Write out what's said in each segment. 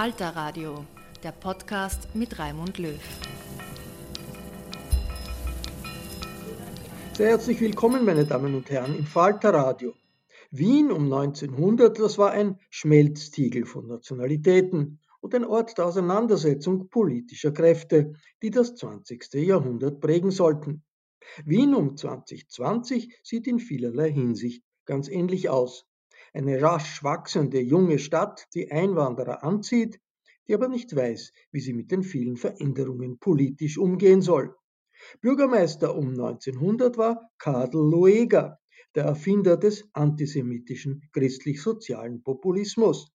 Falter Radio, der Podcast mit Raimund Löw. Sehr herzlich willkommen, meine Damen und Herren, im Falter Radio. Wien um 1900, das war ein Schmelztiegel von Nationalitäten und ein Ort der Auseinandersetzung politischer Kräfte, die das 20. Jahrhundert prägen sollten. Wien um 2020 sieht in vielerlei Hinsicht ganz ähnlich aus eine rasch wachsende junge Stadt, die Einwanderer anzieht, die aber nicht weiß, wie sie mit den vielen Veränderungen politisch umgehen soll. Bürgermeister um 1900 war Karl Lueger, der Erfinder des antisemitischen christlich-sozialen Populismus.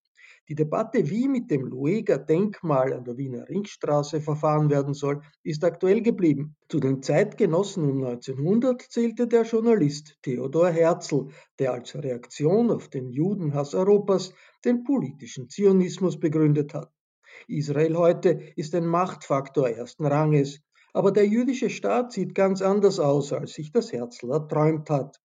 Die Debatte, wie mit dem Lueger Denkmal an der Wiener Ringstraße verfahren werden soll, ist aktuell geblieben. Zu den Zeitgenossen um 1900 zählte der Journalist Theodor Herzl, der als Reaktion auf den Judenhass Europas den politischen Zionismus begründet hat. Israel heute ist ein Machtfaktor ersten Ranges, aber der jüdische Staat sieht ganz anders aus, als sich das Herzl erträumt hat.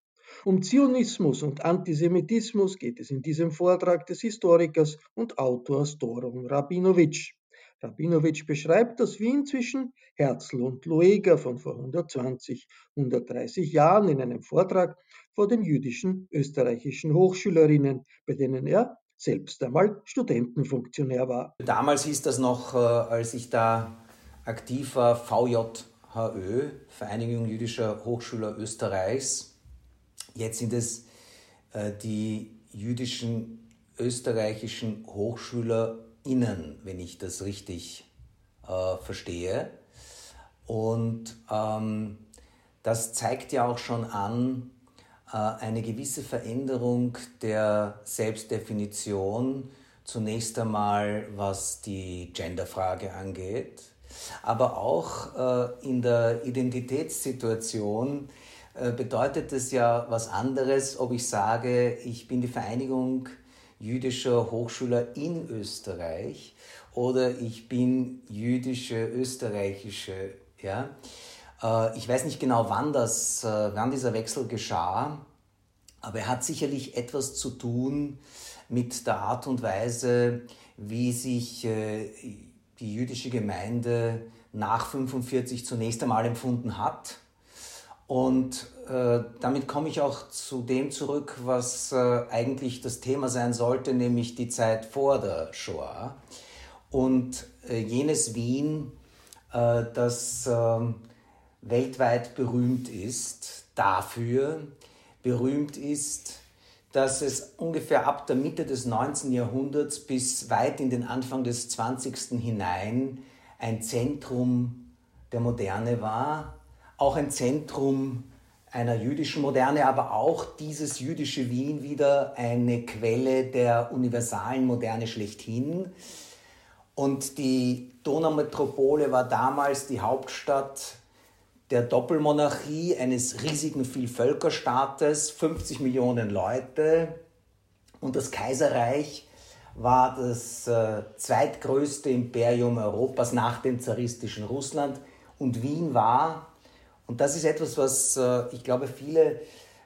Um Zionismus und Antisemitismus geht es in diesem Vortrag des Historikers und Autors Doron Rabinowitsch. Rabinowitsch beschreibt das Wien zwischen Herzl und Lueger von vor 120, 130 Jahren in einem Vortrag vor den jüdischen österreichischen Hochschülerinnen, bei denen er selbst einmal Studentenfunktionär war. Damals hieß das noch, äh, als ich da aktiv war, VJHÖ, Vereinigung jüdischer Hochschüler Österreichs. Jetzt sind es äh, die jüdischen österreichischen HochschülerInnen, wenn ich das richtig äh, verstehe. Und ähm, das zeigt ja auch schon an, äh, eine gewisse Veränderung der Selbstdefinition, zunächst einmal was die Genderfrage angeht, aber auch äh, in der Identitätssituation bedeutet es ja was anderes, ob ich sage, ich bin die Vereinigung jüdischer Hochschüler in Österreich oder ich bin jüdische österreichische. Ja? Äh, ich weiß nicht genau, wann, das, äh, wann dieser Wechsel geschah, aber er hat sicherlich etwas zu tun mit der Art und Weise, wie sich die jüdische Gemeinde nach 1945 zunächst einmal empfunden hat und äh, damit komme ich auch zu dem zurück, was äh, eigentlich das Thema sein sollte, nämlich die Zeit vor der Shoah. Und äh, jenes Wien, das ähm, weltweit berühmt ist dafür, berühmt ist, dass es ungefähr ab der Mitte des 19. Jahrhunderts bis weit in den Anfang des 20. hinein ein Zentrum der Moderne war, auch ein Zentrum einer jüdischen Moderne, aber auch dieses jüdische Wien wieder eine Quelle der universalen Moderne schlechthin. Und die Donaumetropole war damals die Hauptstadt der Doppelmonarchie eines riesigen Vielvölkerstaates, 50 Millionen Leute. Und das Kaiserreich war das äh, zweitgrößte Imperium Europas nach dem zaristischen Russland. Und Wien war und das ist etwas, was äh, ich glaube, viele,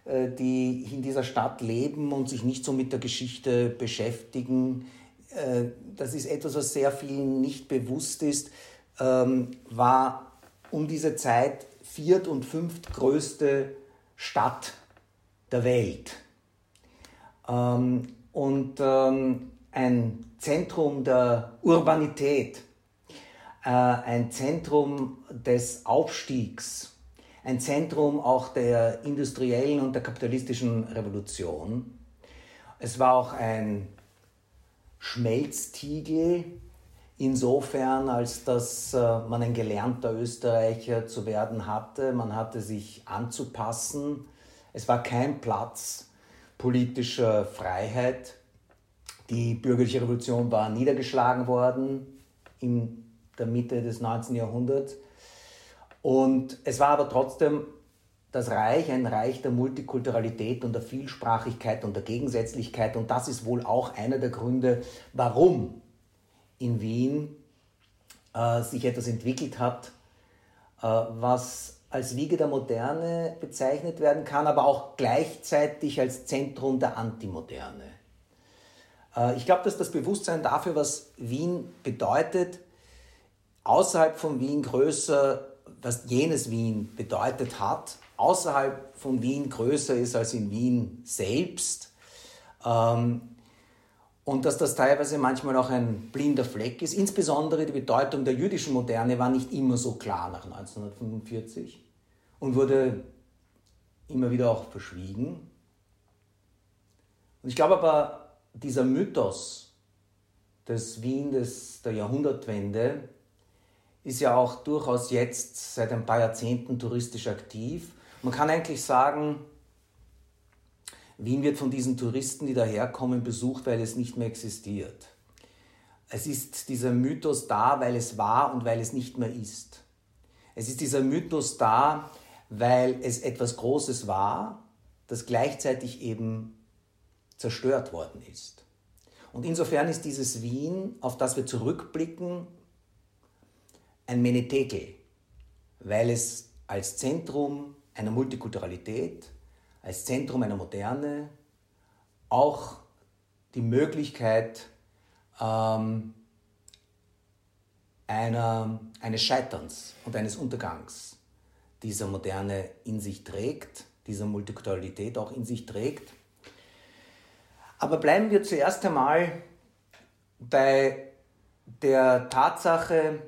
äh, die in dieser Stadt leben und sich nicht so mit der Geschichte beschäftigen, äh, das ist etwas, was sehr vielen nicht bewusst ist, ähm, war um diese Zeit viert- und fünftgrößte Stadt der Welt. Ähm, und ähm, ein Zentrum der Urbanität, äh, ein Zentrum des Aufstiegs, ein Zentrum auch der industriellen und der kapitalistischen Revolution. Es war auch ein Schmelztiegel, insofern, als dass äh, man ein gelernter Österreicher zu werden hatte. Man hatte sich anzupassen. Es war kein Platz politischer Freiheit. Die bürgerliche Revolution war niedergeschlagen worden in der Mitte des 19. Jahrhunderts. Und es war aber trotzdem das Reich, ein Reich der Multikulturalität und der Vielsprachigkeit und der Gegensätzlichkeit. Und das ist wohl auch einer der Gründe, warum in Wien äh, sich etwas entwickelt hat, äh, was als Wiege der Moderne bezeichnet werden kann, aber auch gleichzeitig als Zentrum der Antimoderne. Äh, ich glaube, dass das Bewusstsein dafür, was Wien bedeutet, außerhalb von Wien größer, was jenes Wien bedeutet hat, außerhalb von Wien größer ist als in Wien selbst. Ähm, und dass das teilweise manchmal auch ein blinder Fleck ist. Insbesondere die Bedeutung der jüdischen Moderne war nicht immer so klar nach 1945 und wurde immer wieder auch verschwiegen. Und ich glaube aber, dieser Mythos des Wien des, der Jahrhundertwende ist ja auch durchaus jetzt seit ein paar Jahrzehnten touristisch aktiv. Man kann eigentlich sagen, Wien wird von diesen Touristen, die daherkommen, besucht, weil es nicht mehr existiert. Es ist dieser Mythos da, weil es war und weil es nicht mehr ist. Es ist dieser Mythos da, weil es etwas Großes war, das gleichzeitig eben zerstört worden ist. Und insofern ist dieses Wien, auf das wir zurückblicken, ein Menetekel, weil es als Zentrum einer Multikulturalität, als Zentrum einer Moderne auch die Möglichkeit ähm, einer, eines Scheiterns und eines Untergangs dieser Moderne in sich trägt, dieser Multikulturalität auch in sich trägt. Aber bleiben wir zuerst einmal bei der Tatsache,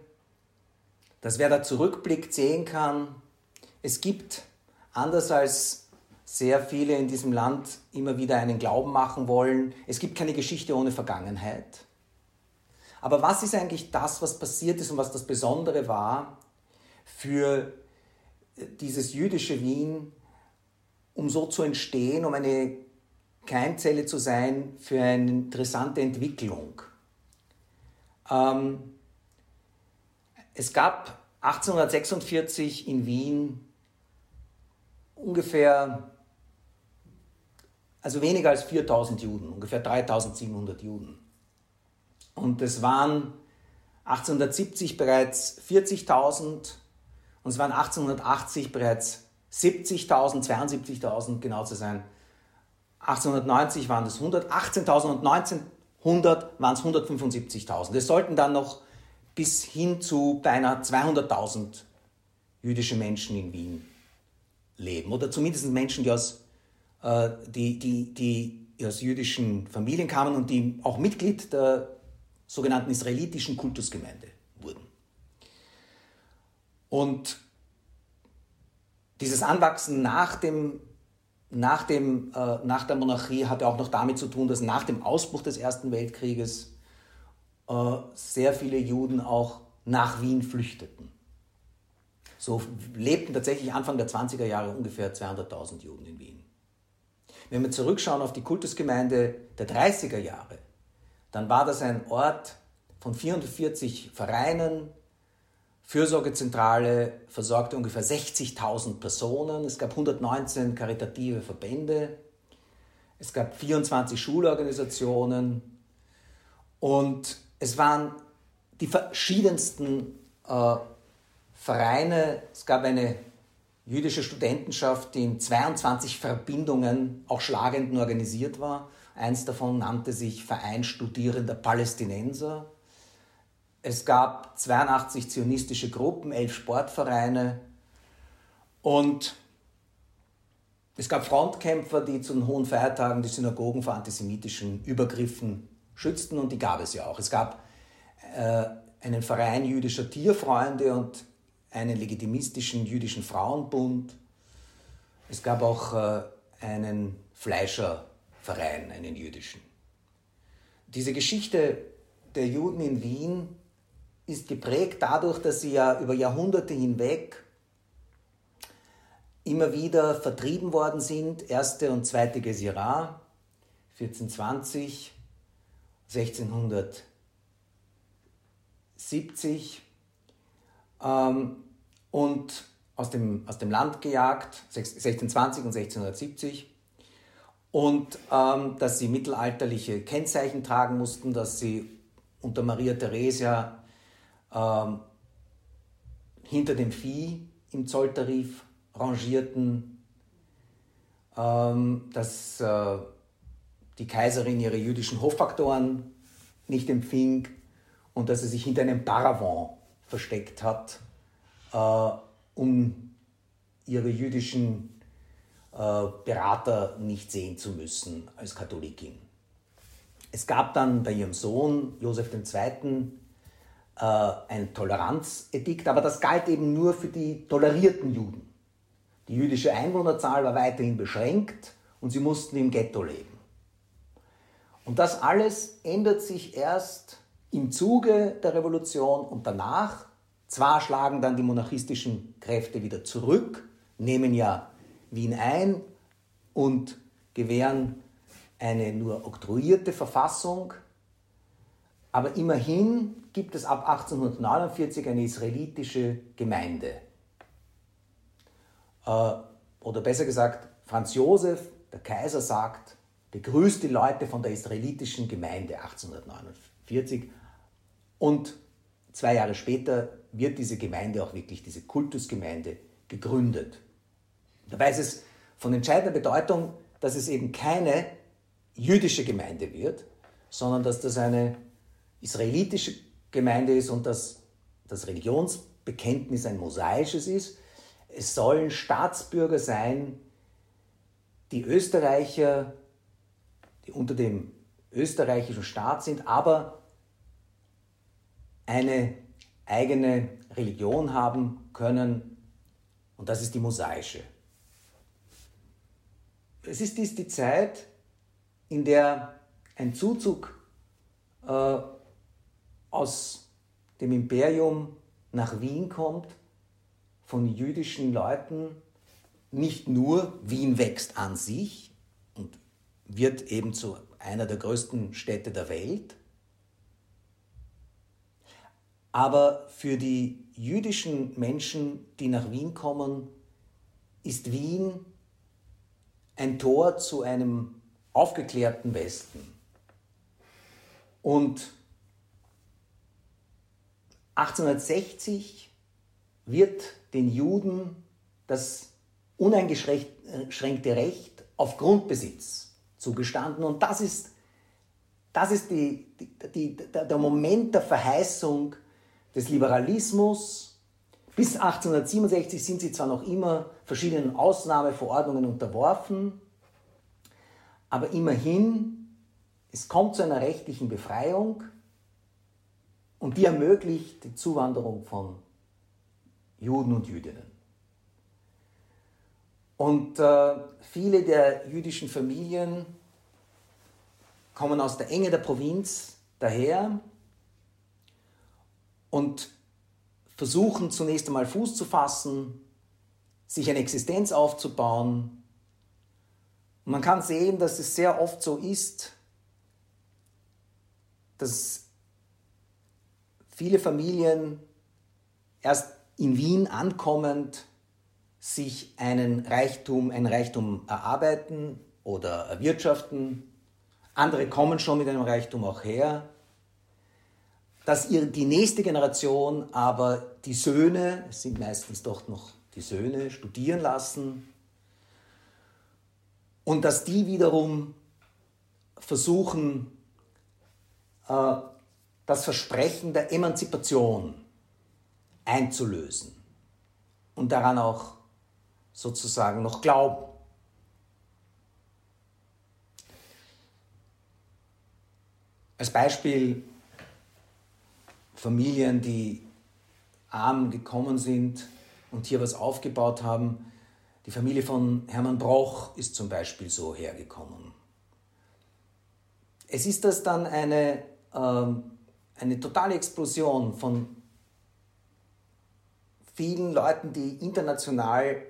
dass wer da zurückblickt, sehen kann, es gibt, anders als sehr viele in diesem Land immer wieder einen Glauben machen wollen, es gibt keine Geschichte ohne Vergangenheit. Aber was ist eigentlich das, was passiert ist und was das Besondere war für dieses jüdische Wien, um so zu entstehen, um eine Keimzelle zu sein für eine interessante Entwicklung? Ähm, es gab 1846 in Wien ungefähr, also weniger als 4000 Juden, ungefähr 3700 Juden. Und es waren 1870 bereits 40.000 und es waren 1880 bereits 70.000, 72.000 genau zu sein. 1890 waren es 100, 18.000 und 1900 waren es 175.000. Es sollten dann noch bis hin zu beinahe 200.000 jüdische Menschen in Wien leben. Oder zumindest Menschen, die aus, äh, die, die, die aus jüdischen Familien kamen und die auch Mitglied der sogenannten israelitischen Kultusgemeinde wurden. Und dieses Anwachsen nach, dem, nach, dem, äh, nach der Monarchie hatte auch noch damit zu tun, dass nach dem Ausbruch des Ersten Weltkrieges sehr viele Juden auch nach Wien flüchteten. So lebten tatsächlich Anfang der 20er Jahre ungefähr 200.000 Juden in Wien. Wenn wir zurückschauen auf die Kultusgemeinde der 30er Jahre, dann war das ein Ort von 440 Vereinen, Fürsorgezentrale versorgte ungefähr 60.000 Personen, es gab 119 karitative Verbände, es gab 24 Schulorganisationen und es waren die verschiedensten äh, Vereine. Es gab eine jüdische Studentenschaft, die in 22 Verbindungen auch schlagend organisiert war. Eins davon nannte sich Verein Studierender Palästinenser. Es gab 82 zionistische Gruppen, elf Sportvereine und es gab Frontkämpfer, die zu den hohen Feiertagen die Synagogen vor antisemitischen Übergriffen schützten und die gab es ja auch. Es gab äh, einen Verein jüdischer Tierfreunde und einen legitimistischen jüdischen Frauenbund. Es gab auch äh, einen Fleischerverein, einen jüdischen. Diese Geschichte der Juden in Wien ist geprägt dadurch, dass sie ja über Jahrhunderte hinweg immer wieder vertrieben worden sind. Erste und zweite Gesira, 1420, 1670 ähm, und aus dem, aus dem Land gejagt, 1620 und 1670 und ähm, dass sie mittelalterliche Kennzeichen tragen mussten, dass sie unter Maria Theresia ähm, hinter dem Vieh im Zolltarif rangierten, ähm, dass äh, die Kaiserin ihre jüdischen Hoffaktoren nicht empfing und dass sie sich hinter einem Paravent versteckt hat, äh, um ihre jüdischen äh, Berater nicht sehen zu müssen als Katholikin. Es gab dann bei ihrem Sohn Josef II. Äh, ein Toleranzedikt, aber das galt eben nur für die tolerierten Juden. Die jüdische Einwohnerzahl war weiterhin beschränkt und sie mussten im Ghetto leben. Und das alles ändert sich erst im Zuge der Revolution und danach. Zwar schlagen dann die monarchistischen Kräfte wieder zurück, nehmen ja Wien ein und gewähren eine nur oktroyierte Verfassung, aber immerhin gibt es ab 1849 eine israelitische Gemeinde. Äh, oder besser gesagt, Franz Josef, der Kaiser, sagt, begrüßt die Leute von der israelitischen Gemeinde 1849 und zwei Jahre später wird diese Gemeinde auch wirklich, diese Kultusgemeinde, gegründet. Dabei ist es von entscheidender Bedeutung, dass es eben keine jüdische Gemeinde wird, sondern dass das eine israelitische Gemeinde ist und dass das Religionsbekenntnis ein mosaisches ist. Es sollen Staatsbürger sein, die Österreicher, die unter dem österreichischen Staat sind, aber eine eigene Religion haben können und das ist die mosaische. Es ist dies die Zeit, in der ein Zuzug äh, aus dem Imperium nach Wien kommt, von jüdischen Leuten, nicht nur Wien wächst an sich wird eben zu einer der größten Städte der Welt, aber für die jüdischen Menschen, die nach Wien kommen, ist Wien ein Tor zu einem aufgeklärten Westen. Und 1860 wird den Juden das uneingeschränkte Recht auf Grundbesitz zugestanden. Und das ist, das ist die, die, die, der Moment der Verheißung des Liberalismus. Bis 1867 sind sie zwar noch immer verschiedenen Ausnahmeverordnungen unterworfen, aber immerhin, es kommt zu einer rechtlichen Befreiung und die ermöglicht die Zuwanderung von Juden und Jüdinnen. Und äh, viele der jüdischen Familien kommen aus der Enge der Provinz daher und versuchen zunächst einmal Fuß zu fassen, sich eine Existenz aufzubauen. Und man kann sehen, dass es sehr oft so ist, dass viele Familien erst in Wien ankommend sich einen Reichtum, ein Reichtum erarbeiten oder erwirtschaften. Andere kommen schon mit einem Reichtum auch her. Dass ihr, die nächste Generation aber die Söhne, es sind meistens doch noch die Söhne, studieren lassen und dass die wiederum versuchen, äh, das Versprechen der Emanzipation einzulösen und daran auch sozusagen noch glauben. als Beispiel Familien, die arm gekommen sind und hier was aufgebaut haben. Die Familie von Hermann Broch ist zum Beispiel so hergekommen. Es ist das dann eine, äh, eine totale Explosion von vielen Leuten, die international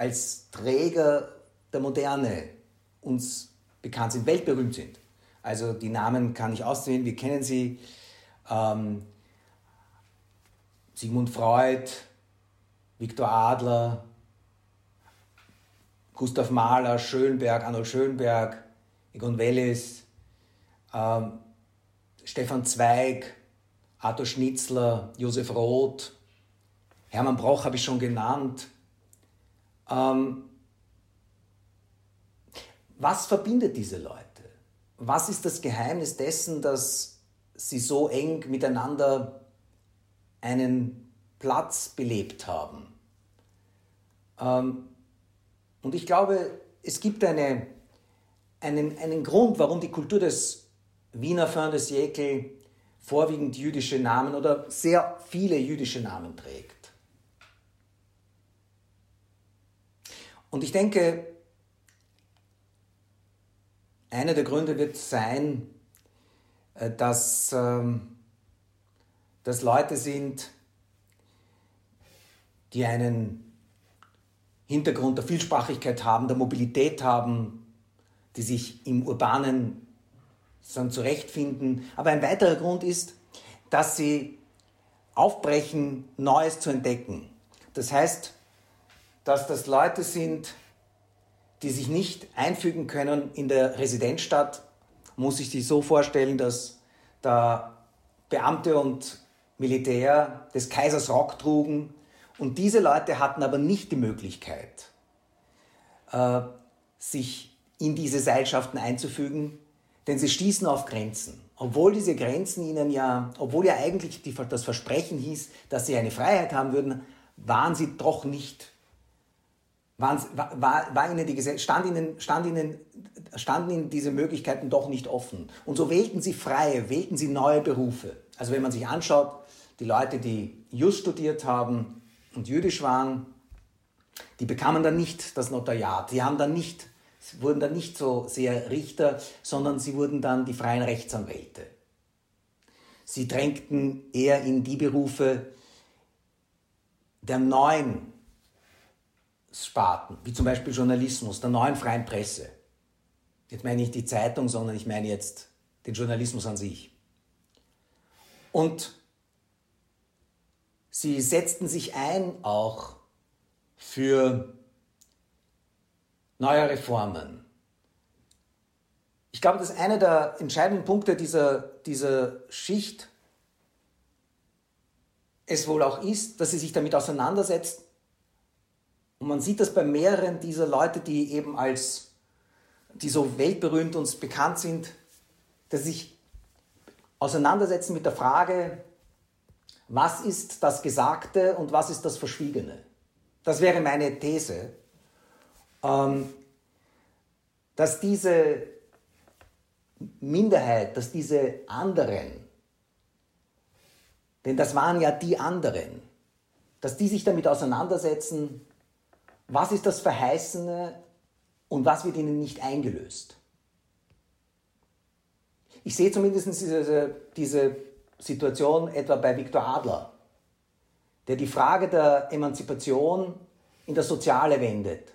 als Träger der Moderne uns bekannt sind, weltberühmt sind. Also die Namen kann ich auswählen, wir kennen sie. Ähm, Sigmund Freud, Viktor Adler, Gustav Mahler, Schönberg, Arnold Schönberg, Egon Wellis, ähm, Stefan Zweig, Arthur Schnitzler, Josef Roth, Hermann Broch habe ich schon genannt. Ähm, was verbindet diese Leute? Was ist das Geheimnis dessen, dass sie so eng miteinander einen Platz belebt haben? Ähm, und ich glaube, es gibt eine, einen, einen Grund, warum die Kultur des Wiener de siècle vorwiegend jüdische Namen oder sehr viele jüdische Namen trägt. Und ich denke, einer der Gründe wird sein, äh, dass ähm, das Leute sind, die einen Hintergrund der Vielsprachigkeit haben, der Mobilität haben, die sich im urbanen dann zurechtfinden. Aber ein weiterer Grund ist, dass sie aufbrechen, Neues zu entdecken. Das heißt, dass das Leute sind, die sich nicht einfügen können in der Residenzstadt, muss ich sich so vorstellen, dass da Beamte und Militär des Kaisers Rock trugen und diese Leute hatten aber nicht die Möglichkeit, äh, sich in diese Seilschaften einzufügen, denn sie stießen auf Grenzen. Obwohl diese Grenzen ihnen ja, obwohl ja eigentlich die, das Versprechen hieß, dass sie eine Freiheit haben würden, waren sie doch nicht waren, war, war ihnen die stand ihnen, stand ihnen, standen ihnen diese Möglichkeiten doch nicht offen. Und so wählten sie freie, wählten sie neue Berufe. Also wenn man sich anschaut, die Leute, die Just studiert haben und jüdisch waren, die bekamen dann nicht das Notariat. Sie haben dann nicht, wurden dann nicht so sehr Richter, sondern sie wurden dann die freien Rechtsanwälte. Sie drängten eher in die Berufe der neuen Sparten, wie zum Beispiel Journalismus, der neuen freien Presse. Jetzt meine ich die Zeitung, sondern ich meine jetzt den Journalismus an sich. Und sie setzten sich ein auch für neue Reformen. Ich glaube, dass einer der entscheidenden Punkte dieser, dieser Schicht es wohl auch ist, dass sie sich damit auseinandersetzt, und man sieht das bei mehreren dieser Leute, die eben als, die so weltberühmt und bekannt sind, dass sie sich auseinandersetzen mit der Frage, was ist das Gesagte und was ist das Verschwiegene? Das wäre meine These, ähm, dass diese Minderheit, dass diese anderen, denn das waren ja die anderen, dass die sich damit auseinandersetzen, was ist das Verheißene und was wird ihnen nicht eingelöst? Ich sehe zumindest diese, diese Situation etwa bei Viktor Adler, der die Frage der Emanzipation in das Soziale wendet.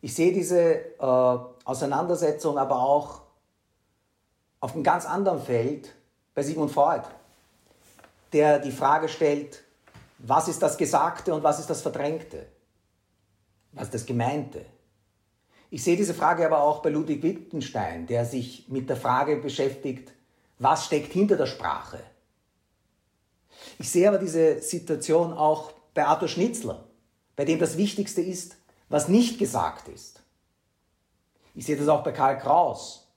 Ich sehe diese äh, Auseinandersetzung aber auch auf einem ganz anderen Feld bei Sigmund Freud, der die Frage stellt, was ist das Gesagte und was ist das Verdrängte? Was das Gemeinte? Ich sehe diese Frage aber auch bei Ludwig Wittgenstein, der sich mit der Frage beschäftigt, was steckt hinter der Sprache? Ich sehe aber diese Situation auch bei Arthur Schnitzler, bei dem das Wichtigste ist, was nicht gesagt ist. Ich sehe das auch bei Karl Kraus.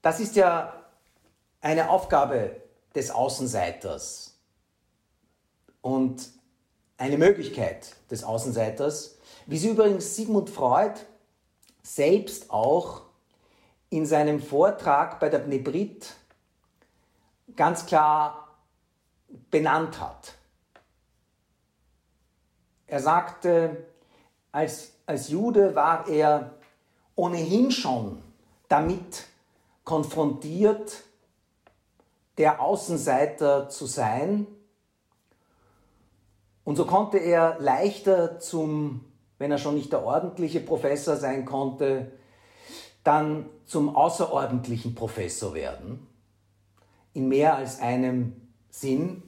Das ist ja eine Aufgabe des Außenseiters. Und eine Möglichkeit des Außenseiters, wie sie übrigens Sigmund Freud selbst auch in seinem Vortrag bei der Bnebrit ganz klar benannt hat. Er sagte, als, als Jude war er ohnehin schon damit konfrontiert, der Außenseiter zu sein. Und so konnte er leichter zum, wenn er schon nicht der ordentliche Professor sein konnte, dann zum außerordentlichen Professor werden, in mehr als einem Sinn.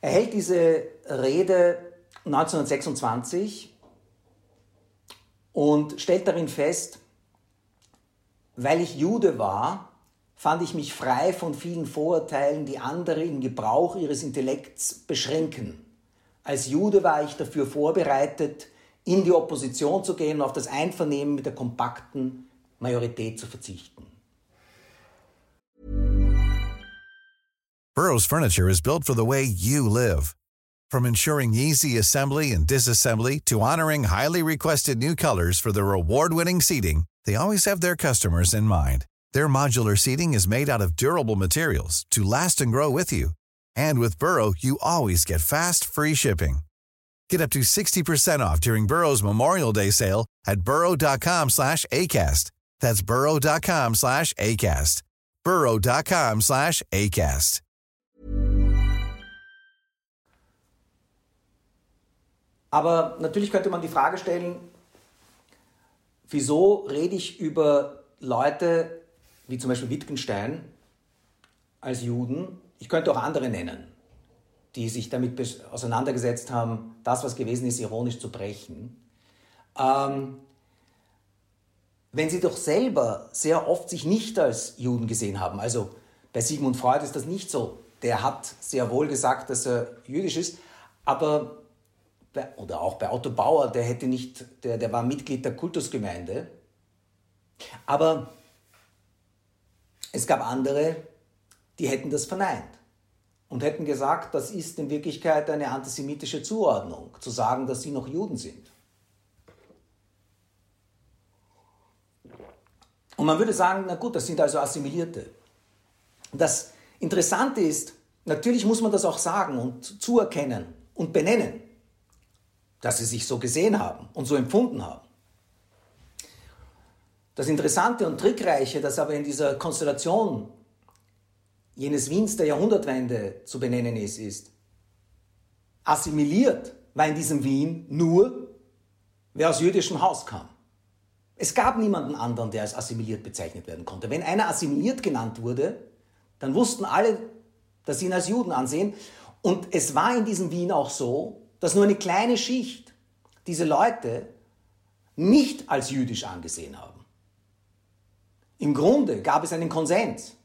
Er hält diese Rede 1926 und stellt darin fest, weil ich Jude war, fand ich mich frei von vielen Vorurteilen, die andere im Gebrauch ihres Intellekts beschränken. Als Jude war ich dafür vorbereitet, in die Opposition zu gehen und auf das Einvernehmen mit der kompakten Majorität zu verzichten. Burroughs Furniture is built for the way you live. From ensuring easy assembly and disassembly to honoring highly requested new colors for their award-winning seating, they always have their customers in mind. Their modular seating is made out of durable materials to last and grow with you. And with Burrow, you always get fast, free shipping. Get up to 60% off during Burrow's Memorial Day sale at burrow.com slash ACAST. That's burrow.com slash ACAST. burrow.com slash ACAST. Aber natürlich könnte man die Frage stellen, wieso rede ich über Leute wie zum Beispiel Wittgenstein als Juden? Ich könnte auch andere nennen die sich damit auseinandergesetzt haben, das, was gewesen ist, ironisch zu brechen. Ähm, wenn sie doch selber sehr oft sich nicht als Juden gesehen haben, also bei Sigmund Freud ist das nicht so. Der hat sehr wohl gesagt, dass er jüdisch ist, aber oder auch bei Otto Bauer, der hätte nicht, der, der war Mitglied der Kultusgemeinde. Aber es gab andere, die hätten das verneint und hätten gesagt, das ist in Wirklichkeit eine antisemitische Zuordnung, zu sagen, dass sie noch Juden sind. Und man würde sagen, na gut, das sind also Assimilierte. Das Interessante ist, natürlich muss man das auch sagen und zuerkennen und benennen, dass sie sich so gesehen haben und so empfunden haben. Das Interessante und Trickreiche, das aber in dieser Konstellation jenes Wiens der Jahrhundertwende zu benennen ist, ist, assimiliert war in diesem Wien nur, wer aus jüdischem Haus kam. Es gab niemanden anderen, der als assimiliert bezeichnet werden konnte. Wenn einer assimiliert genannt wurde, dann wussten alle, dass sie ihn als Juden ansehen. Und es war in diesem Wien auch so, dass nur eine kleine Schicht diese Leute nicht als jüdisch angesehen haben. Im Grunde gab es einen Konsens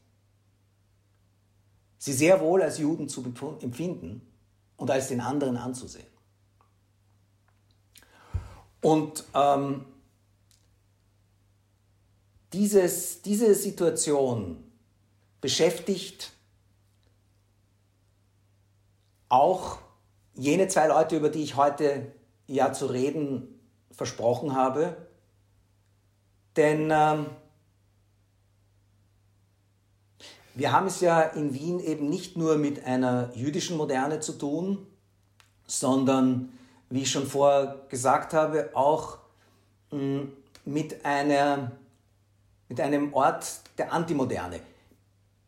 sie sehr wohl als Juden zu empfinden und als den anderen anzusehen. Und ähm, dieses, diese Situation beschäftigt auch jene zwei Leute, über die ich heute ja zu reden versprochen habe. Denn ähm, Wir haben es ja in Wien eben nicht nur mit einer jüdischen Moderne zu tun, sondern, wie ich schon vorher gesagt habe, auch hm, mit, einer, mit einem Ort der Antimoderne.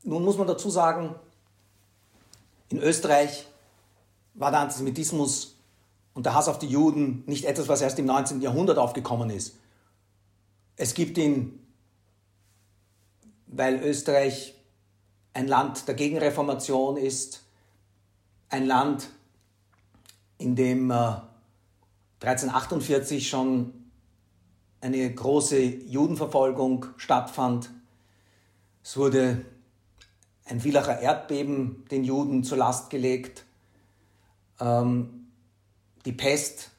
Nun muss man dazu sagen, in Österreich war der Antisemitismus und der Hass auf die Juden nicht etwas, was erst im 19. Jahrhundert aufgekommen ist. Es gibt ihn, weil Österreich ein Land der Gegenreformation ist, ein Land, in dem äh, 1348 schon eine große Judenverfolgung stattfand. Es wurde ein Villacher Erdbeben den Juden zur Last gelegt. Ähm, die Pest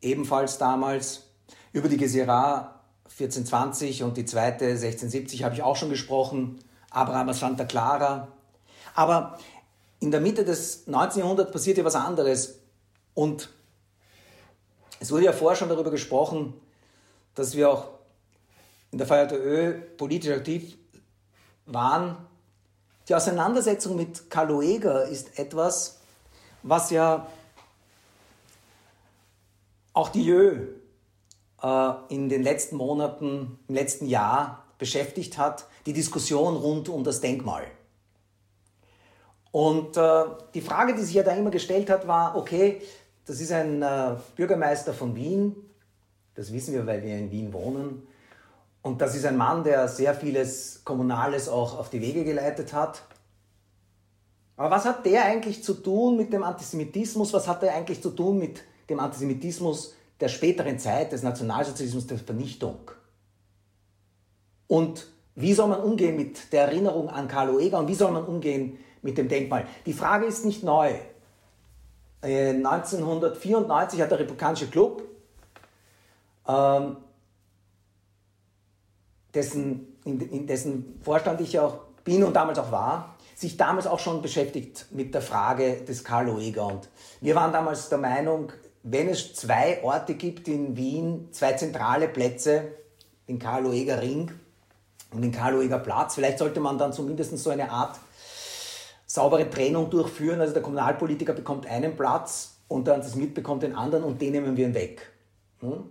ebenfalls damals. Über die Gesira 1420 und die zweite 1670 habe ich auch schon gesprochen. Abraham Santa Clara. Aber in der Mitte des 19. Jahrhunderts passiert ja was anderes. Und es wurde ja vorher schon darüber gesprochen, dass wir auch in der VJÖ politisch aktiv waren, die Auseinandersetzung mit Karl Lueger ist etwas, was ja auch die Jö äh, in den letzten Monaten, im letzten Jahr beschäftigt hat, die Diskussion rund um das Denkmal. Und äh, die Frage, die sich ja da immer gestellt hat, war, okay, das ist ein äh, Bürgermeister von Wien, das wissen wir, weil wir in Wien wohnen, und das ist ein Mann, der sehr vieles Kommunales auch auf die Wege geleitet hat. Aber was hat der eigentlich zu tun mit dem Antisemitismus? Was hat er eigentlich zu tun mit dem Antisemitismus der späteren Zeit, des Nationalsozialismus, der Vernichtung? Und wie soll man umgehen mit der Erinnerung an Karl Oeger und wie soll man umgehen mit dem Denkmal? Die Frage ist nicht neu. 1994 äh, hat der Republikanische Club ähm, dessen, in, in dessen Vorstand ich auch bin und damals auch war, sich damals auch schon beschäftigt mit der Frage des Karl Lueger. Und wir waren damals der Meinung, wenn es zwei Orte gibt in Wien, zwei zentrale Plätze, den Karl Lueger Ring und den Karl Lueger Platz, vielleicht sollte man dann zumindest so eine Art saubere Trennung durchführen. Also der Kommunalpolitiker bekommt einen Platz und der Antisemit bekommt den anderen und den nehmen wir weg. Hm?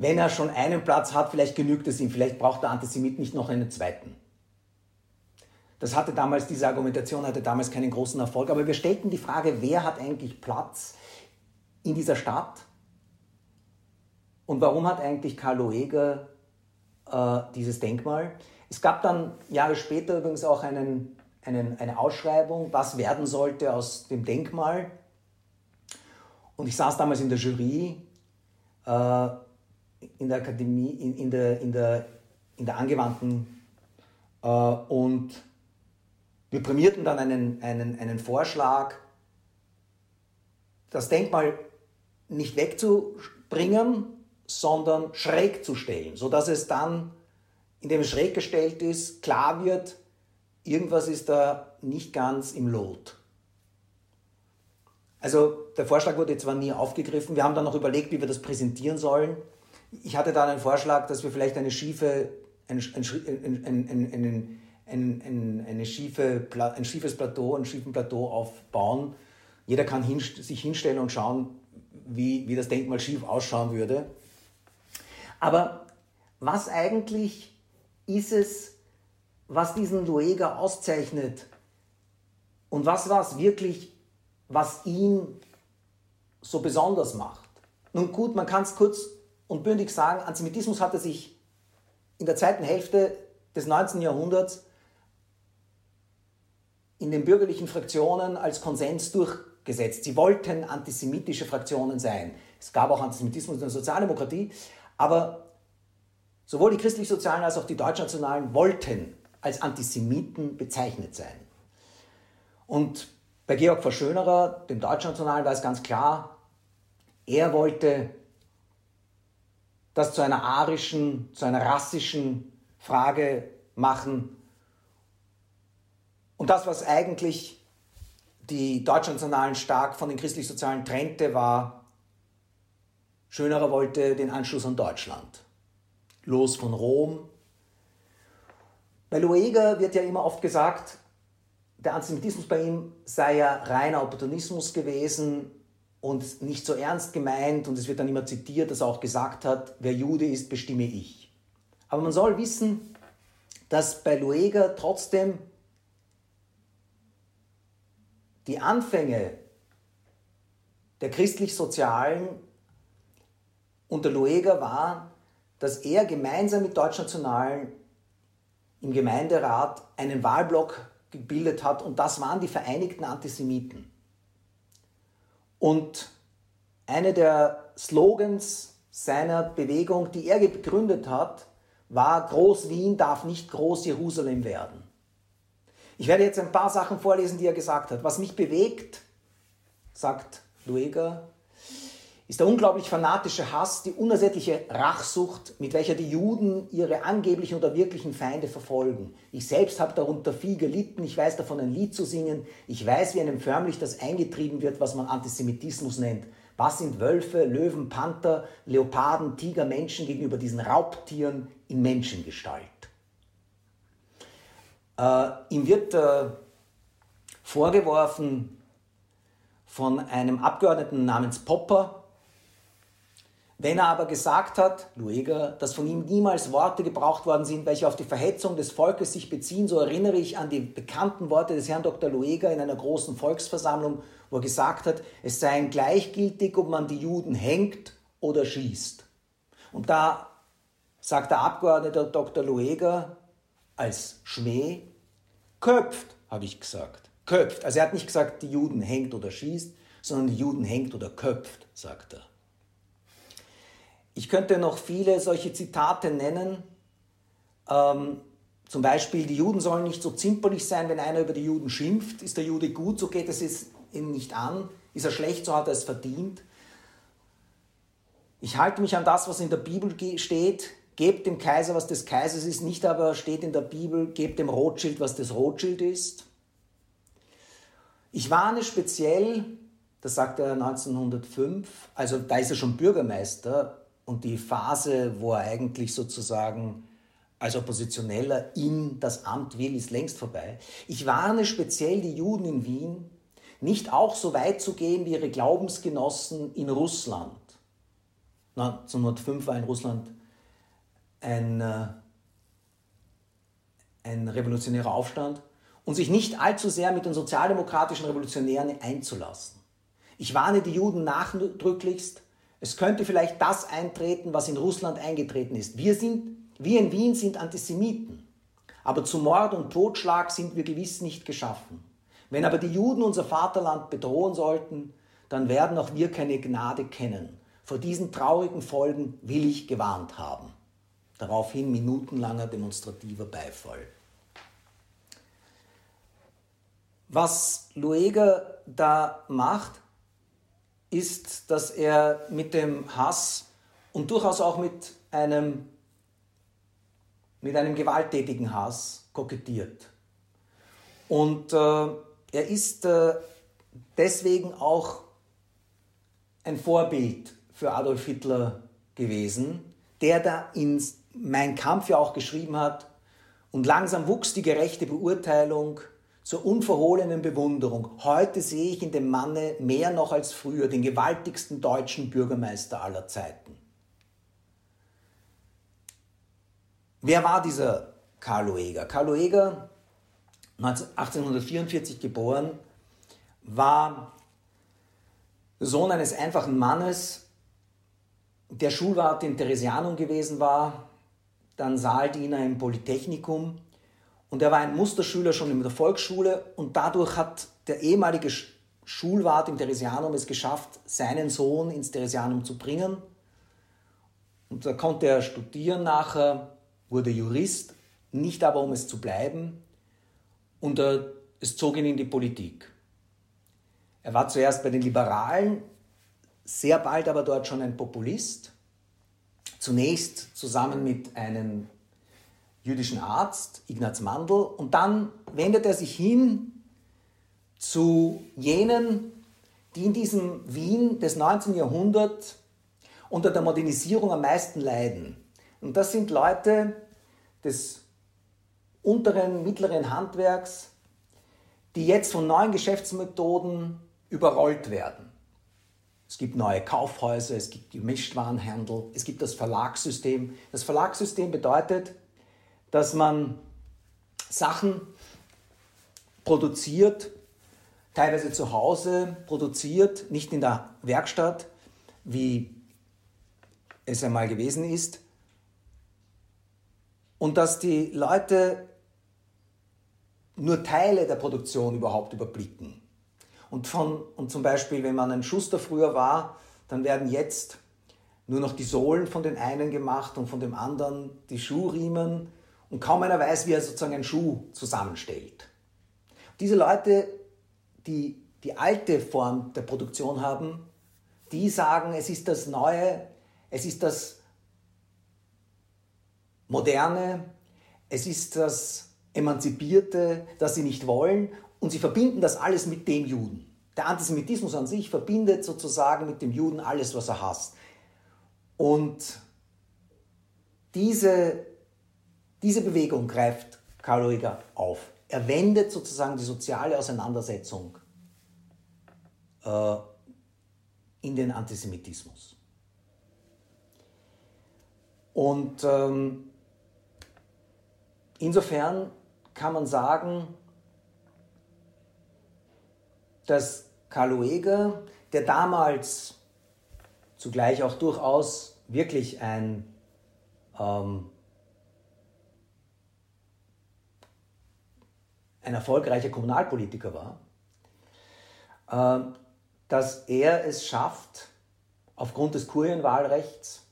wenn er schon einen Platz hat, vielleicht genügt es ihm, vielleicht braucht der Antisemit nicht noch einen zweiten. Das hatte damals, diese Argumentation hatte damals keinen großen Erfolg, aber wir stellten die Frage, wer hat eigentlich Platz in dieser Stadt und warum hat eigentlich Karl Loeger äh, dieses Denkmal? Es gab dann Jahre später übrigens auch einen, einen, eine Ausschreibung, was werden sollte aus dem Denkmal. Und ich saß damals in der Jury. Äh, in der Akademie, in, in, der, in, der, in der angewandten äh, und wir prämierten dann einen, einen, einen Vorschlag, das Denkmal nicht wegzubringen, sondern schräg zu stellen, sodass es dann, indem es schräg gestellt ist, klar wird, irgendwas ist da nicht ganz im Lot. Also der Vorschlag wurde zwar nie aufgegriffen, wir haben dann noch überlegt, wie wir das präsentieren sollen. Ich hatte da einen Vorschlag, dass wir vielleicht eine schiefe, ein, ein, ein, eine schiefe, ein schiefes Plateau, einen schiefen Plateau aufbauen. Jeder kann hin, sich hinstellen und schauen, wie, wie das Denkmal schief ausschauen würde. Aber was eigentlich ist es, was diesen Lueger auszeichnet? Und was war es wirklich, was ihn so besonders macht? Nun gut, man kann es kurz und bündig sagen, Antisemitismus hatte sich in der zweiten Hälfte des 19. Jahrhunderts in den bürgerlichen Fraktionen als Konsens durchgesetzt. Sie wollten antisemitische Fraktionen sein. Es gab auch Antisemitismus in der Sozialdemokratie, aber sowohl die christlich-sozialen als auch die deutschnationalen wollten als Antisemiten bezeichnet sein. Und bei Georg Verschönerer, dem Deutschnationalen, war es ganz klar, er wollte das zu einer arischen, zu einer rassischen Frage machen. Und das, was eigentlich die Deutschnationalen stark von den christlich-sozialen trennte, war, Schönerer wollte den Anschluss an Deutschland. Los von Rom. Bei Lueger wird ja immer oft gesagt, der Antisemitismus bei ihm sei ja reiner Opportunismus gewesen, und nicht so ernst gemeint und es wird dann immer zitiert, dass er auch gesagt hat, wer Jude ist, bestimme ich. Aber man soll wissen, dass bei Lueger trotzdem die Anfänge der christlich-sozialen unter Lueger war, dass er gemeinsam mit Deutschnationalen im Gemeinderat einen Wahlblock gebildet hat und das waren die Vereinigten Antisemiten. Und eine der Slogans seiner Bewegung, die er gegründet hat, war Groß-Wien darf nicht Groß-Jerusalem werden. Ich werde jetzt ein paar Sachen vorlesen, die er gesagt hat. Was mich bewegt, sagt Lueger, ist der unglaublich fanatische Hass, die unersättliche Rachsucht, mit welcher die Juden ihre angeblichen oder wirklichen Feinde verfolgen. Ich selbst habe darunter viel gelitten, ich weiß davon ein Lied zu singen, ich weiß, wie einem förmlich das eingetrieben wird, was man Antisemitismus nennt. Was sind Wölfe, Löwen, Panther, Leoparden, Tiger, Menschen gegenüber diesen Raubtieren in Menschengestalt? Äh, ihm wird äh, vorgeworfen von einem Abgeordneten namens Popper, wenn er aber gesagt hat, Lueger, dass von ihm niemals Worte gebraucht worden sind, welche auf die Verhetzung des Volkes sich beziehen, so erinnere ich an die bekannten Worte des Herrn Dr. Lueger in einer großen Volksversammlung, wo er gesagt hat, es sei ein gleichgültig, ob man die Juden hängt oder schießt. Und da sagt der Abgeordnete Dr. Lueger als Schmäh, köpft, habe ich gesagt. Köpft. Also er hat nicht gesagt, die Juden hängt oder schießt, sondern die Juden hängt oder köpft, sagt er. Ich könnte noch viele solche Zitate nennen. Ähm, zum Beispiel, die Juden sollen nicht so zimperlich sein, wenn einer über die Juden schimpft. Ist der Jude gut, so geht es ihm nicht an. Ist er schlecht, so hat er es verdient. Ich halte mich an das, was in der Bibel steht. Gebt dem Kaiser, was des Kaisers ist, nicht aber steht in der Bibel, gebt dem Rothschild, was des Rothschild ist. Ich warne speziell, das sagt er 1905, also da ist er schon Bürgermeister, und die Phase, wo er eigentlich sozusagen als Oppositioneller in das Amt will, ist längst vorbei. Ich warne speziell die Juden in Wien, nicht auch so weit zu gehen wie ihre Glaubensgenossen in Russland. 1905 war in Russland ein, äh, ein revolutionärer Aufstand und sich nicht allzu sehr mit den sozialdemokratischen Revolutionären einzulassen. Ich warne die Juden nachdrücklichst, es könnte vielleicht das eintreten, was in Russland eingetreten ist. Wir, sind, wir in Wien sind Antisemiten, aber zu Mord und Totschlag sind wir gewiss nicht geschaffen. Wenn aber die Juden unser Vaterland bedrohen sollten, dann werden auch wir keine Gnade kennen. Vor diesen traurigen Folgen will ich gewarnt haben. Daraufhin minutenlanger demonstrativer Beifall. Was Lueger da macht, ist, dass er mit dem Hass und durchaus auch mit einem, mit einem gewalttätigen Hass kokettiert. Und äh, er ist äh, deswegen auch ein Vorbild für Adolf Hitler gewesen, der da in Mein Kampf ja auch geschrieben hat, und langsam wuchs die gerechte Beurteilung zur unverhohlenen Bewunderung. Heute sehe ich in dem Manne mehr noch als früher den gewaltigsten deutschen Bürgermeister aller Zeiten. Wer war dieser Karl Lueger? Karl Lueger, 1844 geboren, war Sohn eines einfachen Mannes, der Schulwart in Theresianum gewesen war, dann Saaldiener im Polytechnikum und er war ein Musterschüler schon in der Volksschule und dadurch hat der ehemalige Schulwart im Theresianum es geschafft, seinen Sohn ins Theresianum zu bringen. Und da konnte er studieren nachher, wurde Jurist, nicht aber um es zu bleiben. Und er, es zog ihn in die Politik. Er war zuerst bei den Liberalen, sehr bald aber dort schon ein Populist. Zunächst zusammen mit einem jüdischen Arzt, Ignaz Mandl, und dann wendet er sich hin zu jenen, die in diesem Wien des 19. Jahrhunderts unter der Modernisierung am meisten leiden. Und das sind Leute des unteren, mittleren Handwerks, die jetzt von neuen Geschäftsmethoden überrollt werden. Es gibt neue Kaufhäuser, es gibt Gemischtwarenhandel, es gibt das Verlagssystem. Das Verlagssystem bedeutet, dass man Sachen produziert, teilweise zu Hause produziert, nicht in der Werkstatt, wie es einmal gewesen ist, und dass die Leute nur Teile der Produktion überhaupt überblicken. Und, von, und zum Beispiel, wenn man ein Schuster früher war, dann werden jetzt nur noch die Sohlen von den einen gemacht und von dem anderen die Schuhriemen und kaum einer weiß, wie er sozusagen einen Schuh zusammenstellt. Diese Leute, die die alte Form der Produktion haben, die sagen, es ist das Neue, es ist das Moderne, es ist das Emanzipierte, das sie nicht wollen und sie verbinden das alles mit dem Juden. Der Antisemitismus an sich verbindet sozusagen mit dem Juden alles, was er hasst. Und diese, diese Bewegung greift Karl Lueger auf. Er wendet sozusagen die soziale Auseinandersetzung äh, in den Antisemitismus. Und ähm, insofern kann man sagen, dass Karl Lueger, der damals zugleich auch durchaus wirklich ein ähm, ein erfolgreicher Kommunalpolitiker war, äh, dass er es schafft, aufgrund des Kurienwahlrechts,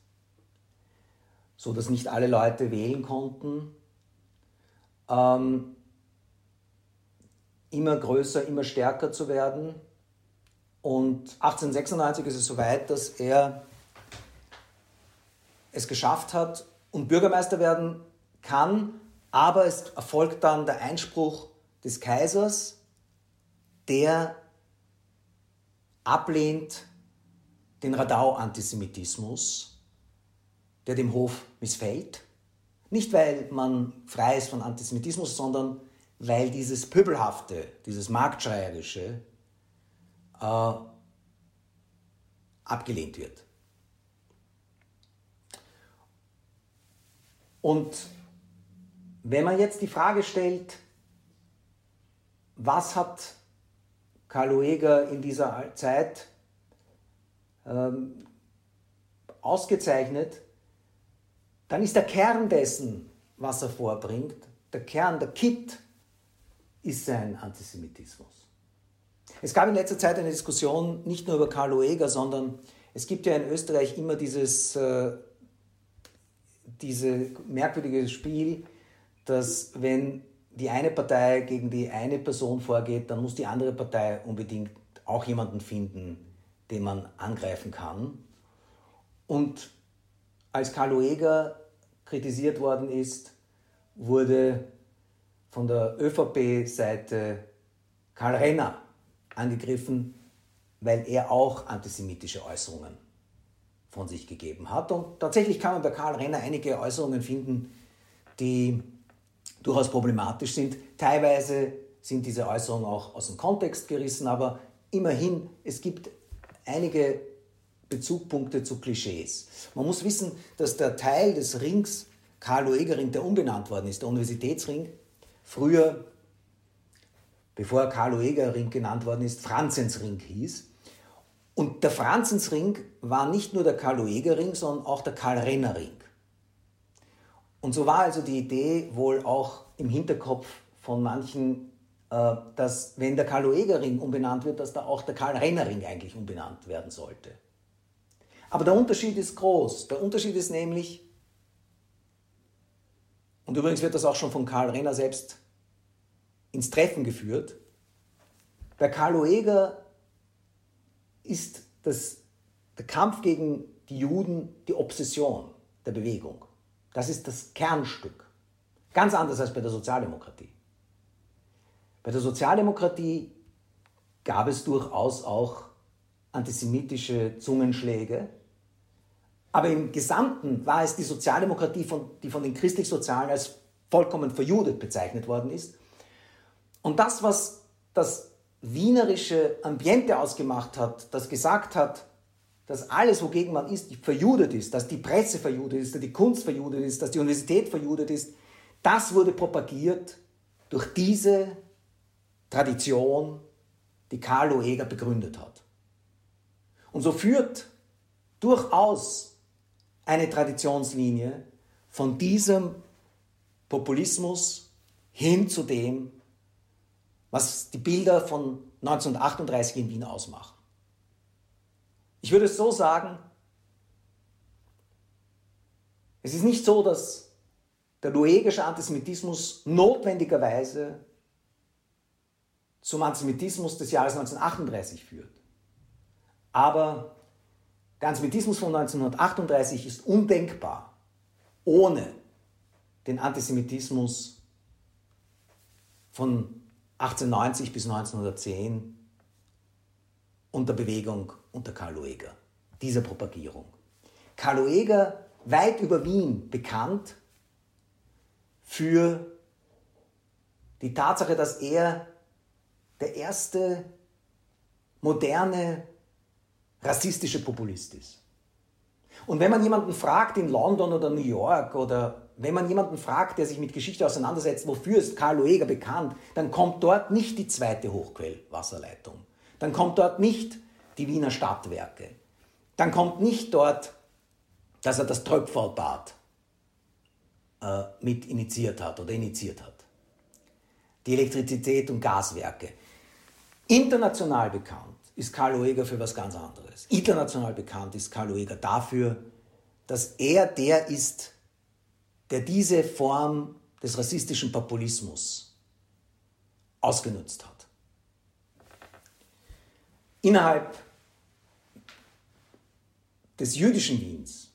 so dass nicht alle Leute wählen konnten, ähm, immer größer, immer stärker zu werden. Und 1896 ist es soweit, dass er es geschafft hat und Bürgermeister werden kann, aber es erfolgt dann der Einspruch des Kaisers, der ablehnt den Radau-Antisemitismus, der dem Hof missfällt. Nicht, weil man frei ist von Antisemitismus, sondern weil dieses Pöbelhafte, dieses Marktschreierische äh, abgelehnt wird. Und wenn man jetzt die Frage stellt, was hat Karl Lueger in dieser Zeit ähm, ausgezeichnet, dann ist der Kern dessen, was er vorbringt, der Kern, der Kit, ist sein Antisemitismus. Es gab in letzter Zeit eine Diskussion nicht nur über Karl Lueger, sondern es gibt ja in Österreich immer dieses, äh, diese merkwürdige Spiel, dass wenn die eine Partei gegen die eine Person vorgeht, dann muss die andere Partei unbedingt auch jemanden finden, den man angreifen kann. Und als Karl Lueger kritisiert worden ist, wurde von der ÖVP-Seite Karl Renner angegriffen, weil er auch antisemitische Äußerungen von sich gegeben hat. Und tatsächlich kann man bei Karl Renner einige Äußerungen finden, die durchaus problematisch sind. Teilweise sind diese Äußerungen auch aus dem Kontext gerissen, aber immerhin, es gibt einige Bezugpunkte zu Klischees. Man muss wissen, dass der Teil des Rings Karl-Lueger-Ring, der umbenannt worden ist, der Universitätsring, früher, bevor Karl-Lueger-Ring genannt worden ist, Franzensring hieß. Und der Franzensring war nicht nur der Karl-Lueger-Ring, sondern auch der Karl-Renner-Ring. Und so war also die Idee wohl auch im Hinterkopf von manchen, äh, dass wenn der Karl-Lueger-Ring umbenannt wird, dass da auch der Karl-Renner-Ring eigentlich umbenannt werden sollte. Aber der Unterschied ist groß. Der Unterschied ist nämlich, und übrigens wird das auch schon von Karl Renner selbst ins Treffen geführt, bei Karl Lueger ist das, der Kampf gegen die Juden die Obsession der Bewegung. Das ist das Kernstück. Ganz anders als bei der Sozialdemokratie. Bei der Sozialdemokratie gab es durchaus auch antisemitische Zungenschläge, aber im Gesamten war es die Sozialdemokratie, von, die von den Christlich-Sozialen als vollkommen verjudet bezeichnet worden ist. Und das, was das wienerische Ambiente ausgemacht hat, das gesagt hat, dass alles, wogegen man ist, verjudet ist, dass die Presse verjudet ist, dass die Kunst verjudet ist, dass die Universität verjudet ist, das wurde propagiert durch diese Tradition, die Karl Loeger begründet hat. Und so führt durchaus eine Traditionslinie von diesem Populismus hin zu dem, was die Bilder von 1938 in Wien ausmachen. Ich würde es so sagen, es ist nicht so, dass der luegische Antisemitismus notwendigerweise zum Antisemitismus des Jahres 1938 führt. Aber der Antisemitismus von 1938 ist undenkbar ohne den Antisemitismus von 1890 bis 1910 und der Bewegung unter Karl Lueger, dieser Propagierung. Karl Lueger, weit über Wien bekannt für die Tatsache, dass er der erste moderne rassistische Populist ist. Und wenn man jemanden fragt in London oder New York oder wenn man jemanden fragt, der sich mit Geschichte auseinandersetzt, wofür ist Karl Lueger bekannt, dann kommt dort nicht die zweite Hochquellwasserleitung. Dann kommt dort nicht die Wiener Stadtwerke. Dann kommt nicht dort, dass er das Tröpfelbad äh, mit initiiert hat oder initiiert hat. Die Elektrizität und Gaswerke. International bekannt ist Karl Lueger für was ganz anderes. International bekannt ist Karl Lueger dafür, dass er der ist, der diese Form des rassistischen Populismus ausgenutzt hat. Innerhalb des jüdischen Wiens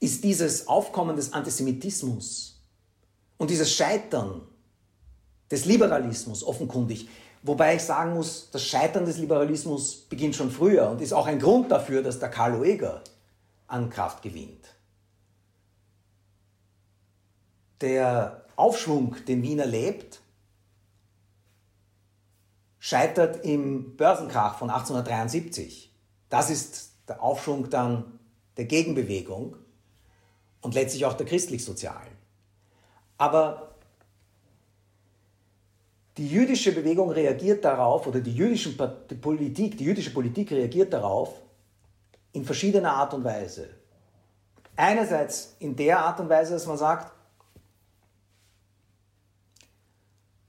ist dieses Aufkommen des Antisemitismus und dieses Scheitern des Liberalismus offenkundig Wobei ich sagen muss, das Scheitern des Liberalismus beginnt schon früher und ist auch ein Grund dafür, dass der Karl Lueger an Kraft gewinnt. Der Aufschwung, den Wien erlebt, scheitert im Börsenkrach von 1873. Das ist der Aufschwung dann der Gegenbewegung und letztlich auch der christlich-sozialen. Aber die jüdische Bewegung reagiert darauf, oder die, jüdischen, die, Politik, die jüdische Politik reagiert darauf in verschiedener Art und Weise. Einerseits in der Art und Weise, dass man sagt,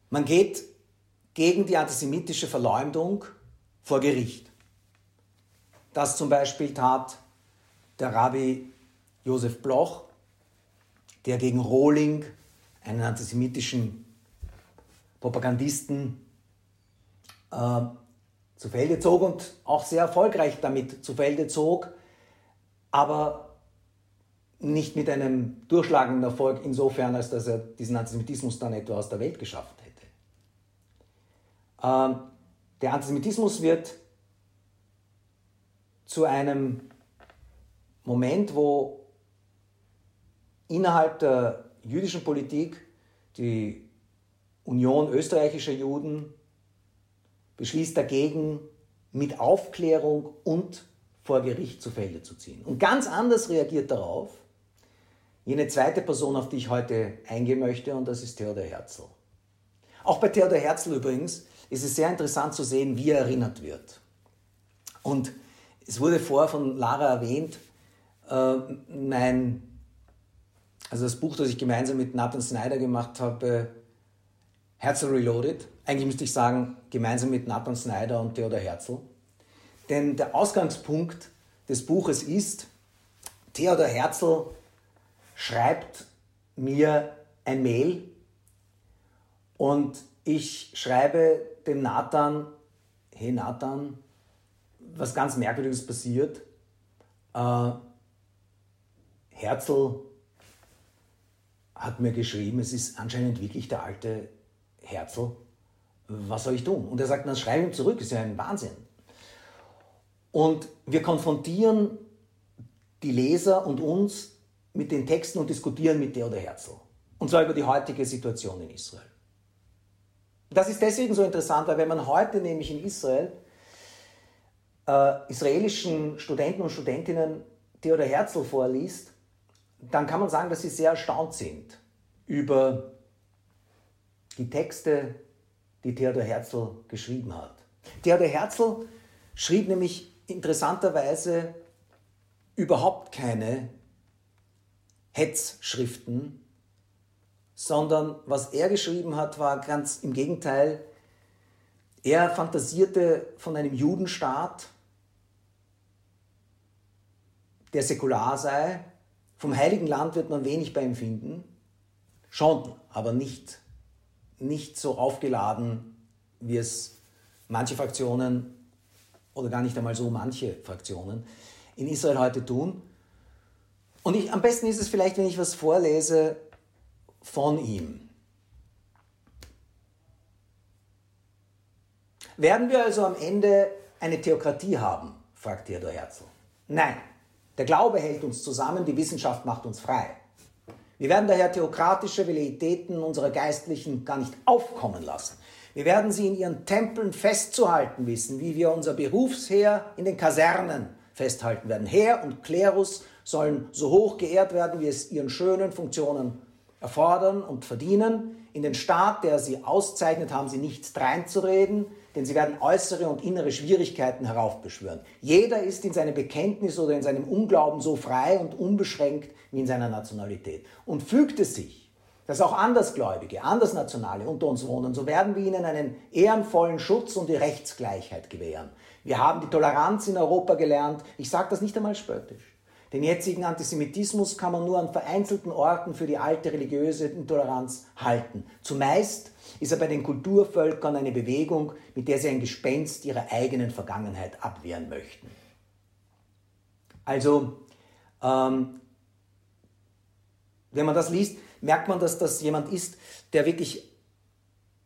man geht gegen die antisemitische Verleumdung vor Gericht. Das zum Beispiel tat der Rabbi Josef Bloch, der gegen Rohling, einen antisemitischen Propagandisten äh, zu Felde zog und auch sehr erfolgreich damit zu Felde zog, aber nicht mit einem durchschlagenden Erfolg insofern, als dass er diesen Antisemitismus dann etwa aus der Welt geschafft. Ähm, der Antisemitismus wird zu einem Moment, wo innerhalb der jüdischen Politik die Union österreichischer Juden beschließt dagegen, mit Aufklärung und vor Gericht zu Felde zu ziehen. Und ganz anders reagiert darauf jene zweite Person, auf die ich heute eingehen möchte, und das ist Theodor Herzl. Auch bei Theodor Herzl übrigens ist es sehr interessant zu sehen, wie er erinnert wird. Und es wurde vorher von Lara erwähnt, äh, mein, also das Buch, das ich gemeinsam mit Nathan Snyder gemacht habe, Herzl Reloaded. Eigentlich müsste ich sagen, gemeinsam mit Nathan Snyder und Theodor Herzl. Denn der Ausgangspunkt des Buches ist, Theodor Herzl schreibt mir ein Mail und ich schreibe dem Nathan, hey Nathan, was ganz Merkwürdiges passiert. Äh, Herzl hat mir geschrieben, es ist anscheinend wirklich der alte Herzl, was soll ich tun? Und er sagt, dann schreibe ihm zurück, ist ja ein Wahnsinn. Und wir konfrontieren die Leser und uns mit den Texten und diskutieren mit Theodor Herzl. Und zwar über die heutige Situation in Israel. Das ist deswegen so interessant, weil wenn man heute nämlich in Israel äh, israelischen Studenten und Studentinnen Theodor Herzl vorliest, dann kann man sagen, dass sie sehr erstaunt sind über die Texte, die Theodor Herzl geschrieben hat. Theodor Herzl schrieb nämlich interessanterweise überhaupt keine Hetzschriften, sondern was er geschrieben hat, war ganz im Gegenteil, er fantasierte von einem Judenstaat, der säkular sei. Vom Heiligen Land wird man wenig bei ihm finden, schon, aber nicht nicht so aufgeladen, wie es manche Fraktionen oder gar nicht einmal so manche Fraktionen in Israel heute tun. Und ich, am besten ist es vielleicht, wenn ich was vorlese von ihm. Werden wir also am Ende eine Theokratie haben? fragt Theodor Herzl. Nein, der Glaube hält uns zusammen, die Wissenschaft macht uns frei. Wir werden daher theokratische Velleitäten unserer Geistlichen gar nicht aufkommen lassen. Wir werden sie in ihren Tempeln festzuhalten wissen, wie wir unser Berufsheer in den Kasernen festhalten werden. Heer und Klerus sollen so hoch geehrt werden, wie es ihren schönen Funktionen erfordern und verdienen. In den Staat, der sie auszeichnet, haben sie nichts dreinzureden, denn sie werden äußere und innere Schwierigkeiten heraufbeschwören. Jeder ist in seinem Bekenntnis oder in seinem Unglauben so frei und unbeschränkt wie in seiner Nationalität. Und fügt es sich, dass auch Andersgläubige, Andersnationale unter uns wohnen, so werden wir ihnen einen ehrenvollen Schutz und die Rechtsgleichheit gewähren. Wir haben die Toleranz in Europa gelernt. Ich sage das nicht einmal spöttisch. Den jetzigen Antisemitismus kann man nur an vereinzelten Orten für die alte religiöse Intoleranz halten. Zumeist ist er bei den Kulturvölkern eine Bewegung, mit der sie ein Gespenst ihrer eigenen Vergangenheit abwehren möchten. Also, ähm, wenn man das liest, merkt man, dass das jemand ist, der wirklich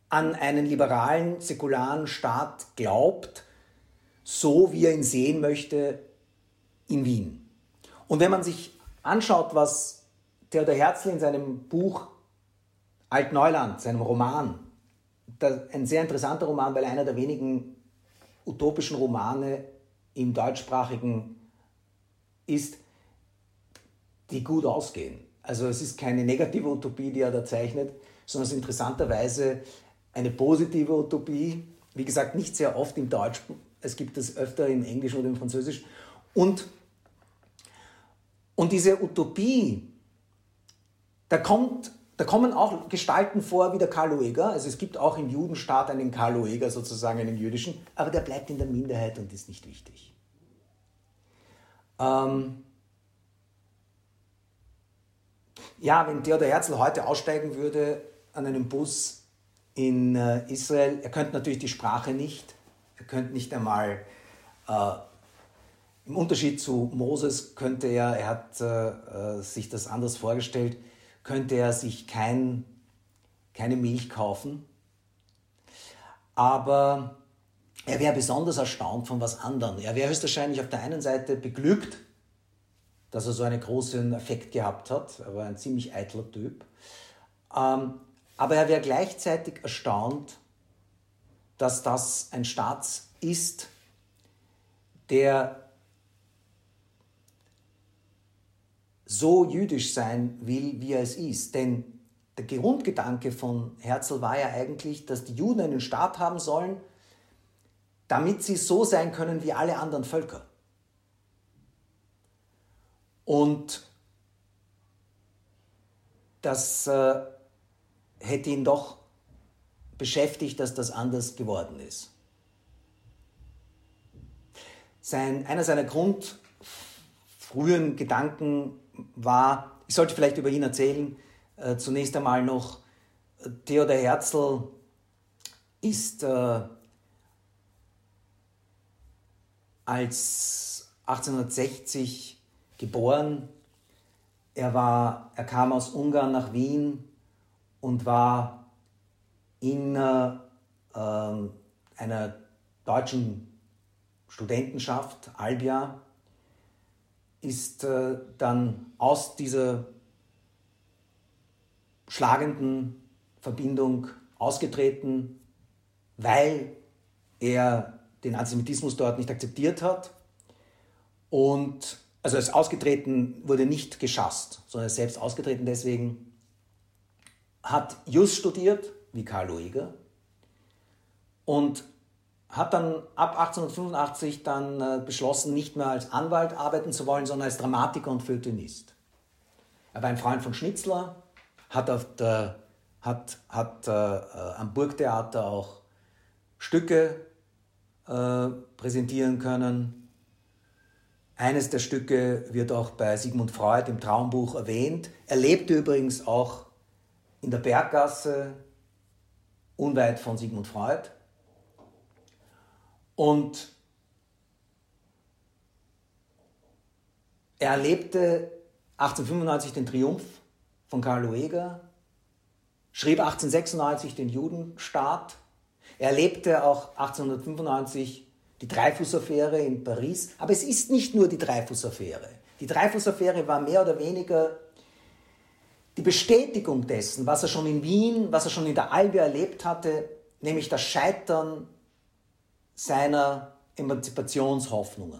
an einen liberalen, säkularen Staat glaubt, so wie er ihn sehen möchte in Wien. Und wenn man sich anschaut, was Theodor Herzl in seinem Buch Altneuland, seinem Roman, ein sehr interessanter Roman, weil einer der wenigen utopischen Romane im deutschsprachigen ist, die gut ausgehen. Also es ist keine negative Utopie, die er da zeichnet, sondern es ist interessanterweise eine positive Utopie. Wie gesagt, nicht sehr oft im Deutschen. Es gibt es öfter im Englischen oder im Französischen. Und, und diese Utopie, da, kommt, da kommen auch Gestalten vor wie der Karl Lueger. Also es gibt auch im Judenstaat einen Karl Lueger sozusagen, einen jüdischen, aber der bleibt in der Minderheit und ist nicht wichtig. Ähm, Ja, wenn Theodor Herzl heute aussteigen würde an einem Bus in äh, Israel, er könnte natürlich die Sprache nicht, er könnte nicht einmal, äh, im Unterschied zu Moses könnte er, er hat äh, äh sich das anders vorgestellt, könnte er sich kein, keine Milch kaufen, aber er wäre besonders erstaunt von was anderem. Er wäre höchstwahrscheinlich auf der einen Seite beglückt, dass er so einen großen Effekt gehabt hat. Er war ein ziemlich eitler Typ. Ähm, aber er wäre gleichzeitig erstaunt, dass das ein Staat ist, der so jüdisch sein will, wie er es ist. Denn der Grundgedanke von Herzl war ja eigentlich, dass die Juden einen Staat haben sollen, damit sie so sein können wie alle anderen Völker. Und das äh, hätte ihn doch beschäftigt, dass das anders geworden ist. Sein, einer seiner grundfrühen Gedanken war, ich sollte vielleicht über ihn erzählen, äh, zunächst einmal noch, Theodor Herzl ist äh, als 1860 geboren. Er, war, er kam aus Ungarn nach Wien und war in äh, einer deutschen Studentenschaft, Albia, ist äh, dann aus dieser schlagenden Verbindung ausgetreten, weil er den Antisemitismus dort nicht akzeptiert hat. Und also er ist ausgetreten, wurde nicht geschasst, sondern er ist selbst ausgetreten deswegen, hat Jus studiert, wie Karl Lueger, und hat dann ab 1885 dann äh, beschlossen, nicht mehr als Anwalt arbeiten zu wollen, sondern als Dramatiker und Feuilletonist. Er war ein Freund von Schnitzler, hat, auf der, hat, hat äh, äh am Burgtheater auch Stücke äh, präsentieren können, eines der Stücke wird auch bei Sigmund Freud im Traumbuch erwähnt. Er lebte übrigens auch in der Berggasse, unweit von Sigmund Freud. Und er erlebte 1895 den Triumph von Karl Lueger, schrieb 1896 den Judenstaat, Er erlebte auch 1895 die Dreyfus-Affäre in Paris. Aber es ist nicht nur die Dreyfus-Affäre. Die Dreyfus-Affäre war mehr oder weniger die Bestätigung dessen, was er schon in Wien, was er schon in der Albe erlebt hatte, nämlich das Scheitern seiner Emanzipationshoffnungen.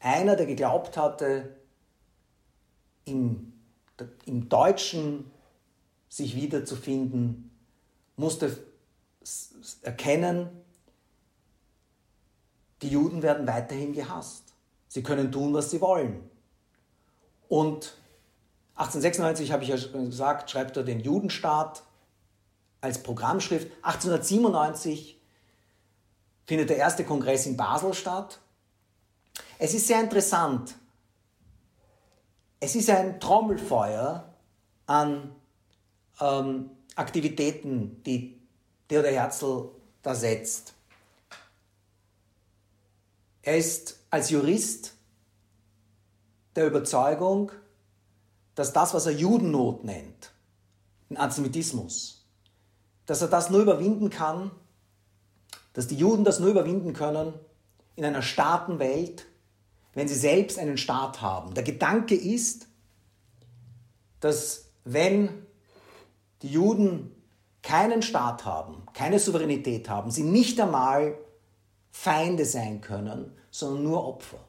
Einer, der geglaubt hatte, im, im Deutschen sich wiederzufinden, musste erkennen, die Juden werden weiterhin gehasst. Sie können tun, was sie wollen. Und 1896, habe ich ja gesagt, schreibt er den Judenstaat als Programmschrift. 1897 findet der erste Kongress in Basel statt. Es ist sehr interessant. Es ist ein Trommelfeuer an ähm, Aktivitäten, die Theodor Herzl da setzt. Er ist als Jurist der Überzeugung, dass das, was er Judennot nennt, den Antisemitismus, dass er das nur überwinden kann, dass die Juden das nur überwinden können in einer Staatenwelt, wenn sie selbst einen Staat haben. Der Gedanke ist, dass wenn die Juden keinen Staat haben, keine Souveränität haben, sie nicht einmal Feinde sein können, sondern nur Opfer,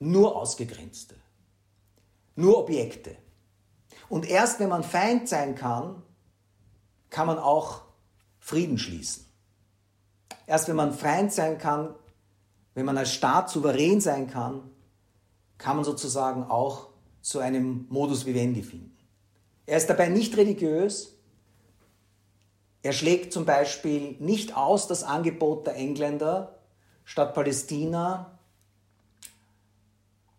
nur Ausgegrenzte, nur Objekte. Und erst wenn man Feind sein kann, kann man auch Frieden schließen. Erst wenn man Feind sein kann, wenn man als Staat souverän sein kann, kann man sozusagen auch zu einem Modus vivendi finden. Er ist dabei nicht religiös. Er schlägt zum Beispiel nicht aus das Angebot der Engländer, statt Palästina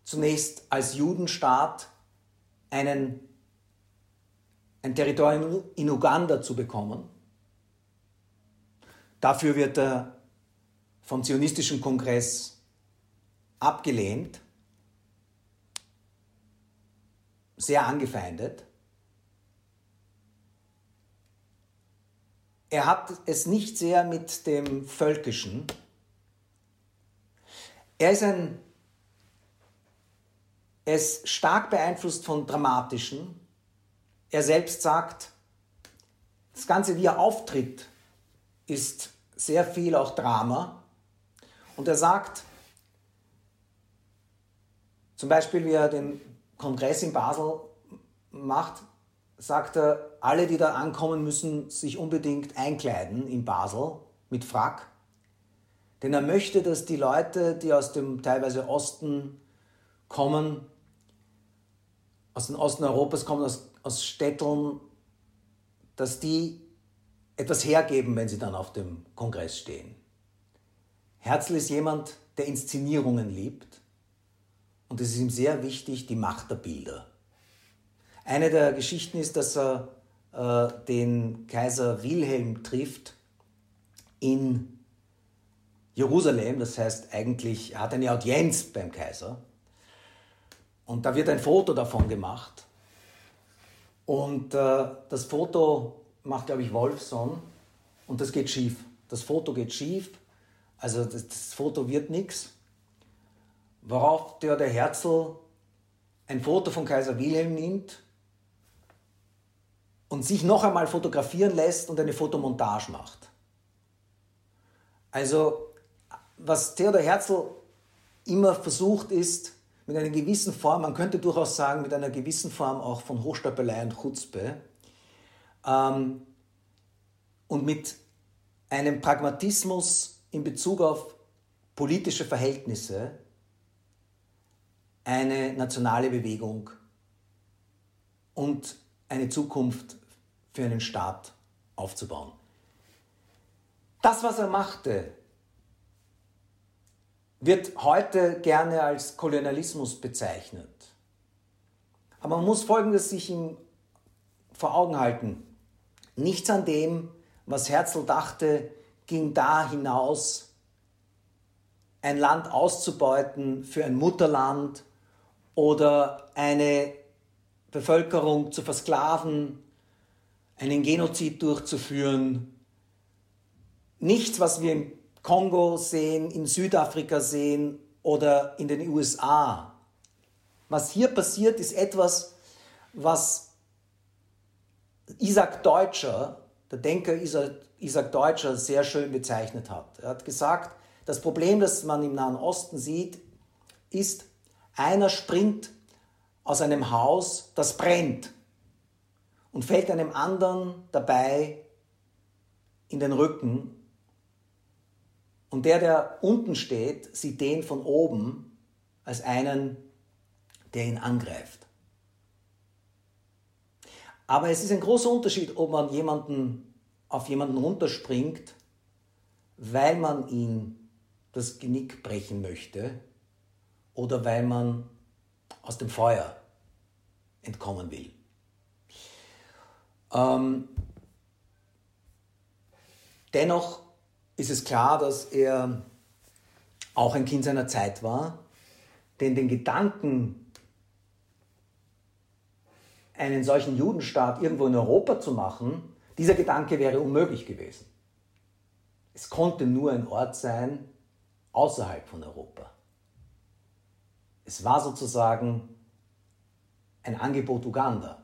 zunächst als Judenstaat einen, ein Territorium in Uganda zu bekommen. Dafür wird er vom Zionistischen Kongress abgelehnt, sehr angefeindet. Er hat es nicht sehr mit dem Völkischen. Er ist ein er ist stark beeinflusst von Dramatischen. Er selbst sagt, das Ganze, wie er auftritt, ist sehr viel auch Drama. Und er sagt, zum Beispiel, wie er den Kongress in Basel macht, sagt er, alle, die da ankommen, müssen sich unbedingt einkleiden in Basel mit Frack. Denn er möchte, dass die Leute, die aus dem teilweise Osten kommen, aus dem Osten Europas kommen, aus, aus Städteln, dass die etwas hergeben, wenn sie dann auf dem Kongress stehen. Herzl ist jemand, der Inszenierungen liebt und es ist ihm sehr wichtig, die Macht der Bilder. Eine der Geschichten ist, dass er äh, den Kaiser Wilhelm trifft in Jerusalem, das heißt eigentlich, er hat eine Audienz beim Kaiser und da wird ein Foto davon gemacht und äh, das Foto macht, glaube ich, Wolfson und das geht schief. Das Foto geht schief also das, das Foto wird nichts. Worauf der, der Herzl ein Foto von Kaiser Wilhelm nimmt und sich noch einmal fotografieren lässt und eine Fotomontage macht. Also, was Theodor Herzl immer versucht ist, mit einer gewissen Form, man könnte durchaus sagen, mit einer gewissen Form auch von Hochstapelei und Chutzpe ähm, und mit einem Pragmatismus in Bezug auf politische Verhältnisse eine nationale Bewegung und eine Zukunft für einen Staat aufzubauen. Das, was er machte, wird heute gerne als Kolonialismus bezeichnet. Aber man muss Folgendes sich vor Augen halten. Nichts an dem, was Herzl dachte, ging da hinaus, ein Land auszubeuten für ein Mutterland oder eine Bevölkerung zu versklaven, einen Genozid durchzuführen, nichts, was wir im Kongo sehen, in Südafrika sehen oder in den USA. Was hier passiert, ist etwas, was Isaac Deutscher, der Denker Isaac Deutscher, sehr schön bezeichnet hat. Er hat gesagt, das Problem, das man im Nahen Osten sieht, ist, einer springt aus einem Haus, das brennt und fällt einem anderen dabei in den Rücken. Und der, der unten steht, sieht den von oben als einen, der ihn angreift. Aber es ist ein großer Unterschied, ob man jemanden auf jemanden runterspringt, weil man ihn das Genick brechen möchte oder weil man aus dem Feuer entkommen will. Ähm, dennoch ist es klar, dass er auch ein Kind seiner Zeit war, denn den Gedanken, einen solchen Judenstaat irgendwo in Europa zu machen, dieser Gedanke wäre unmöglich gewesen. Es konnte nur ein Ort sein außerhalb von Europa. Es war sozusagen ein Angebot Uganda,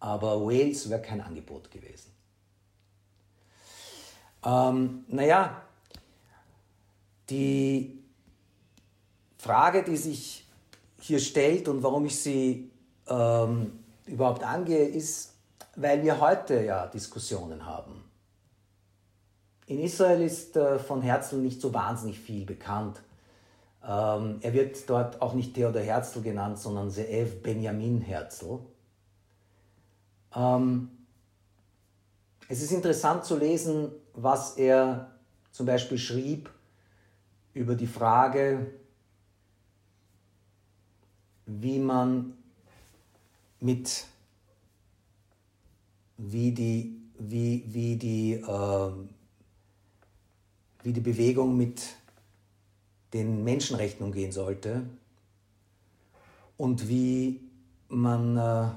aber Wales wäre kein Angebot gewesen. Ähm, naja, die Frage, die sich hier stellt und warum ich sie ähm, überhaupt angehe, ist, weil wir heute ja Diskussionen haben. In Israel ist äh, von Herzl nicht so wahnsinnig viel bekannt. Ähm, er wird dort auch nicht Theodor Herzl genannt, sondern Zeev Benjamin Herzl. Ähm, es ist interessant zu lesen, was er zum Beispiel schrieb über die Frage, wie man mit, wie die, wie, wie die, äh, wie die Bewegung mit den Menschenrechten umgehen sollte und wie man, äh,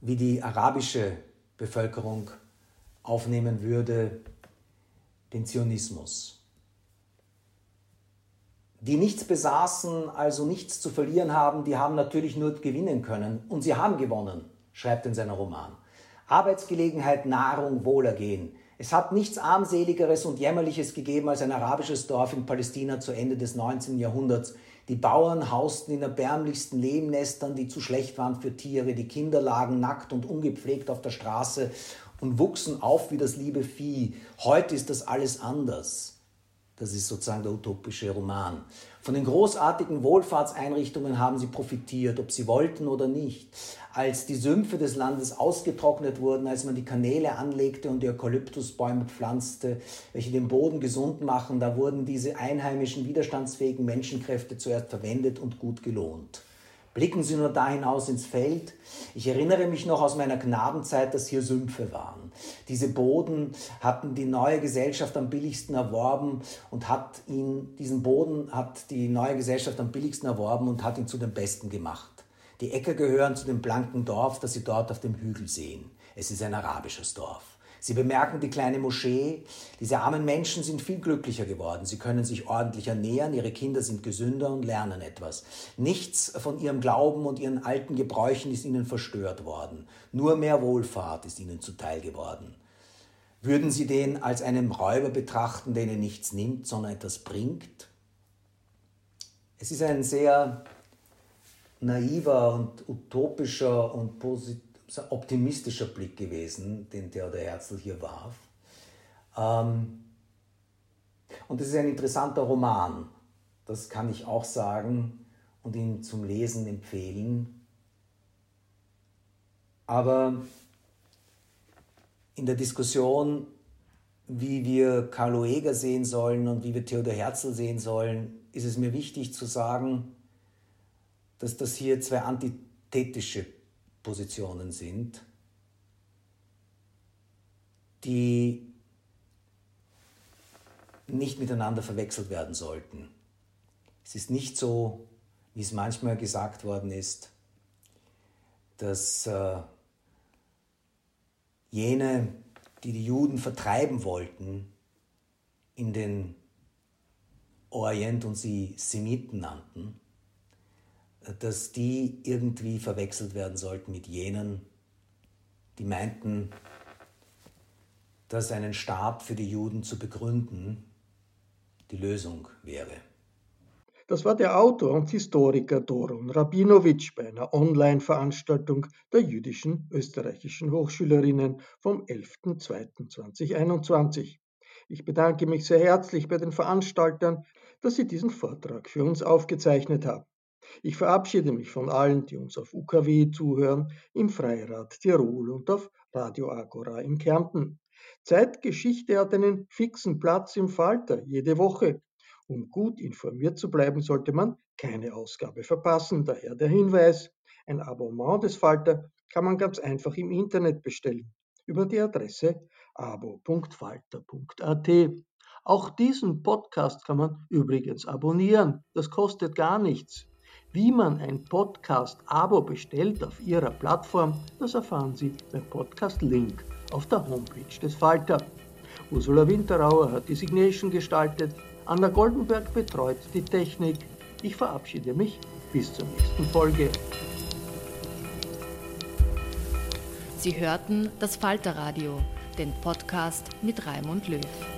wie die arabische Bevölkerung aufnehmen würde, den Zionismus. Die nichts besaßen, also nichts zu verlieren haben, die haben natürlich nur gewinnen können. Und sie haben gewonnen, schreibt in seiner Roman. Arbeitsgelegenheit, Nahrung, Wohlergehen. Es hat nichts armseligeres und jämmerliches gegeben als ein arabisches Dorf in Palästina zu Ende des 19. Jahrhunderts. Die Bauern hausten in erbärmlichsten Lehmnestern, die zu schlecht waren für Tiere. Die Kinder lagen nackt und ungepflegt auf der Straße und wuchsen auf wie das liebe Vieh. Heute ist das alles anders. Das ist sozusagen der utopische Roman. Von den großartigen Wohlfahrtseinrichtungen haben sie profitiert, ob sie wollten oder nicht. Als die Sümpfe des Landes ausgetrocknet wurden, als man die Kanäle anlegte und die Eukalyptusbäume pflanzte, welche den Boden gesund machen, da wurden diese einheimischen widerstandsfähigen Menschenkräfte zuerst verwendet und gut gelohnt. Blicken Sie nur da hinaus ins Feld. Ich erinnere mich noch aus meiner Knabenzeit, dass hier Sümpfe waren. Diese Boden hatten die neue Gesellschaft am billigsten erworben und hat ihn, diesen Boden hat die neue Gesellschaft am billigsten erworben und hat ihn zu den besten gemacht. Die Äcker gehören zu dem blanken Dorf, das Sie dort auf dem Hügel sehen. Es ist ein arabisches Dorf. Sie bemerken die kleine Moschee. Diese armen Menschen sind viel glücklicher geworden. Sie können sich ordentlich ernähren, ihre Kinder sind gesünder und lernen etwas. Nichts von ihrem Glauben und ihren alten Gebräuchen ist ihnen verstört worden. Nur mehr Wohlfahrt ist ihnen zuteil geworden. Würden Sie den als einen Räuber betrachten, der Ihnen nichts nimmt, sondern etwas bringt? Es ist ein sehr naiver und utopischer und positiv so ein optimistischer Blick gewesen, den Theodor Herzl hier warf. Ähm, und es ist ein interessanter Roman, das kann ich auch sagen und ihn zum Lesen empfehlen. Aber in der Diskussion, wie wir Carlo Eger sehen sollen und wie wir Theodor Herzl sehen sollen, ist es mir wichtig zu sagen, dass das hier zwei antithetische Positionen sind, die nicht miteinander verwechselt werden sollten. Es ist nicht so, wie es manchmal gesagt worden ist, dass äh, jene, die die Juden vertreiben wollten, in den Orient und sie Semiten nannten, dass die irgendwie verwechselt werden sollten mit jenen, die meinten, dass einen Stab für die Juden zu begründen die Lösung wäre. Das war der Autor und Historiker Doron Rabinowitsch bei einer Online-Veranstaltung der jüdischen österreichischen Hochschülerinnen vom 11.02.2021. Ich bedanke mich sehr herzlich bei den Veranstaltern, dass sie diesen Vortrag für uns aufgezeichnet haben. Ich verabschiede mich von allen, die uns auf UKW zuhören, im Freirad Tirol und auf Radio Agora in Kärnten. Zeitgeschichte hat einen fixen Platz im Falter jede Woche. Um gut informiert zu bleiben, sollte man keine Ausgabe verpassen. Daher der Hinweis, ein Abonnement des Falter kann man ganz einfach im Internet bestellen über die Adresse abo.falter.at. Auch diesen Podcast kann man übrigens abonnieren. Das kostet gar nichts. Wie man ein Podcast-Abo bestellt auf Ihrer Plattform, das erfahren Sie beim Podcast-Link auf der Homepage des Falter. Ursula Winterauer hat die Signation gestaltet. Anna Goldenberg betreut die Technik. Ich verabschiede mich bis zur nächsten Folge. Sie hörten das Falterradio, den Podcast mit Raimund Löw.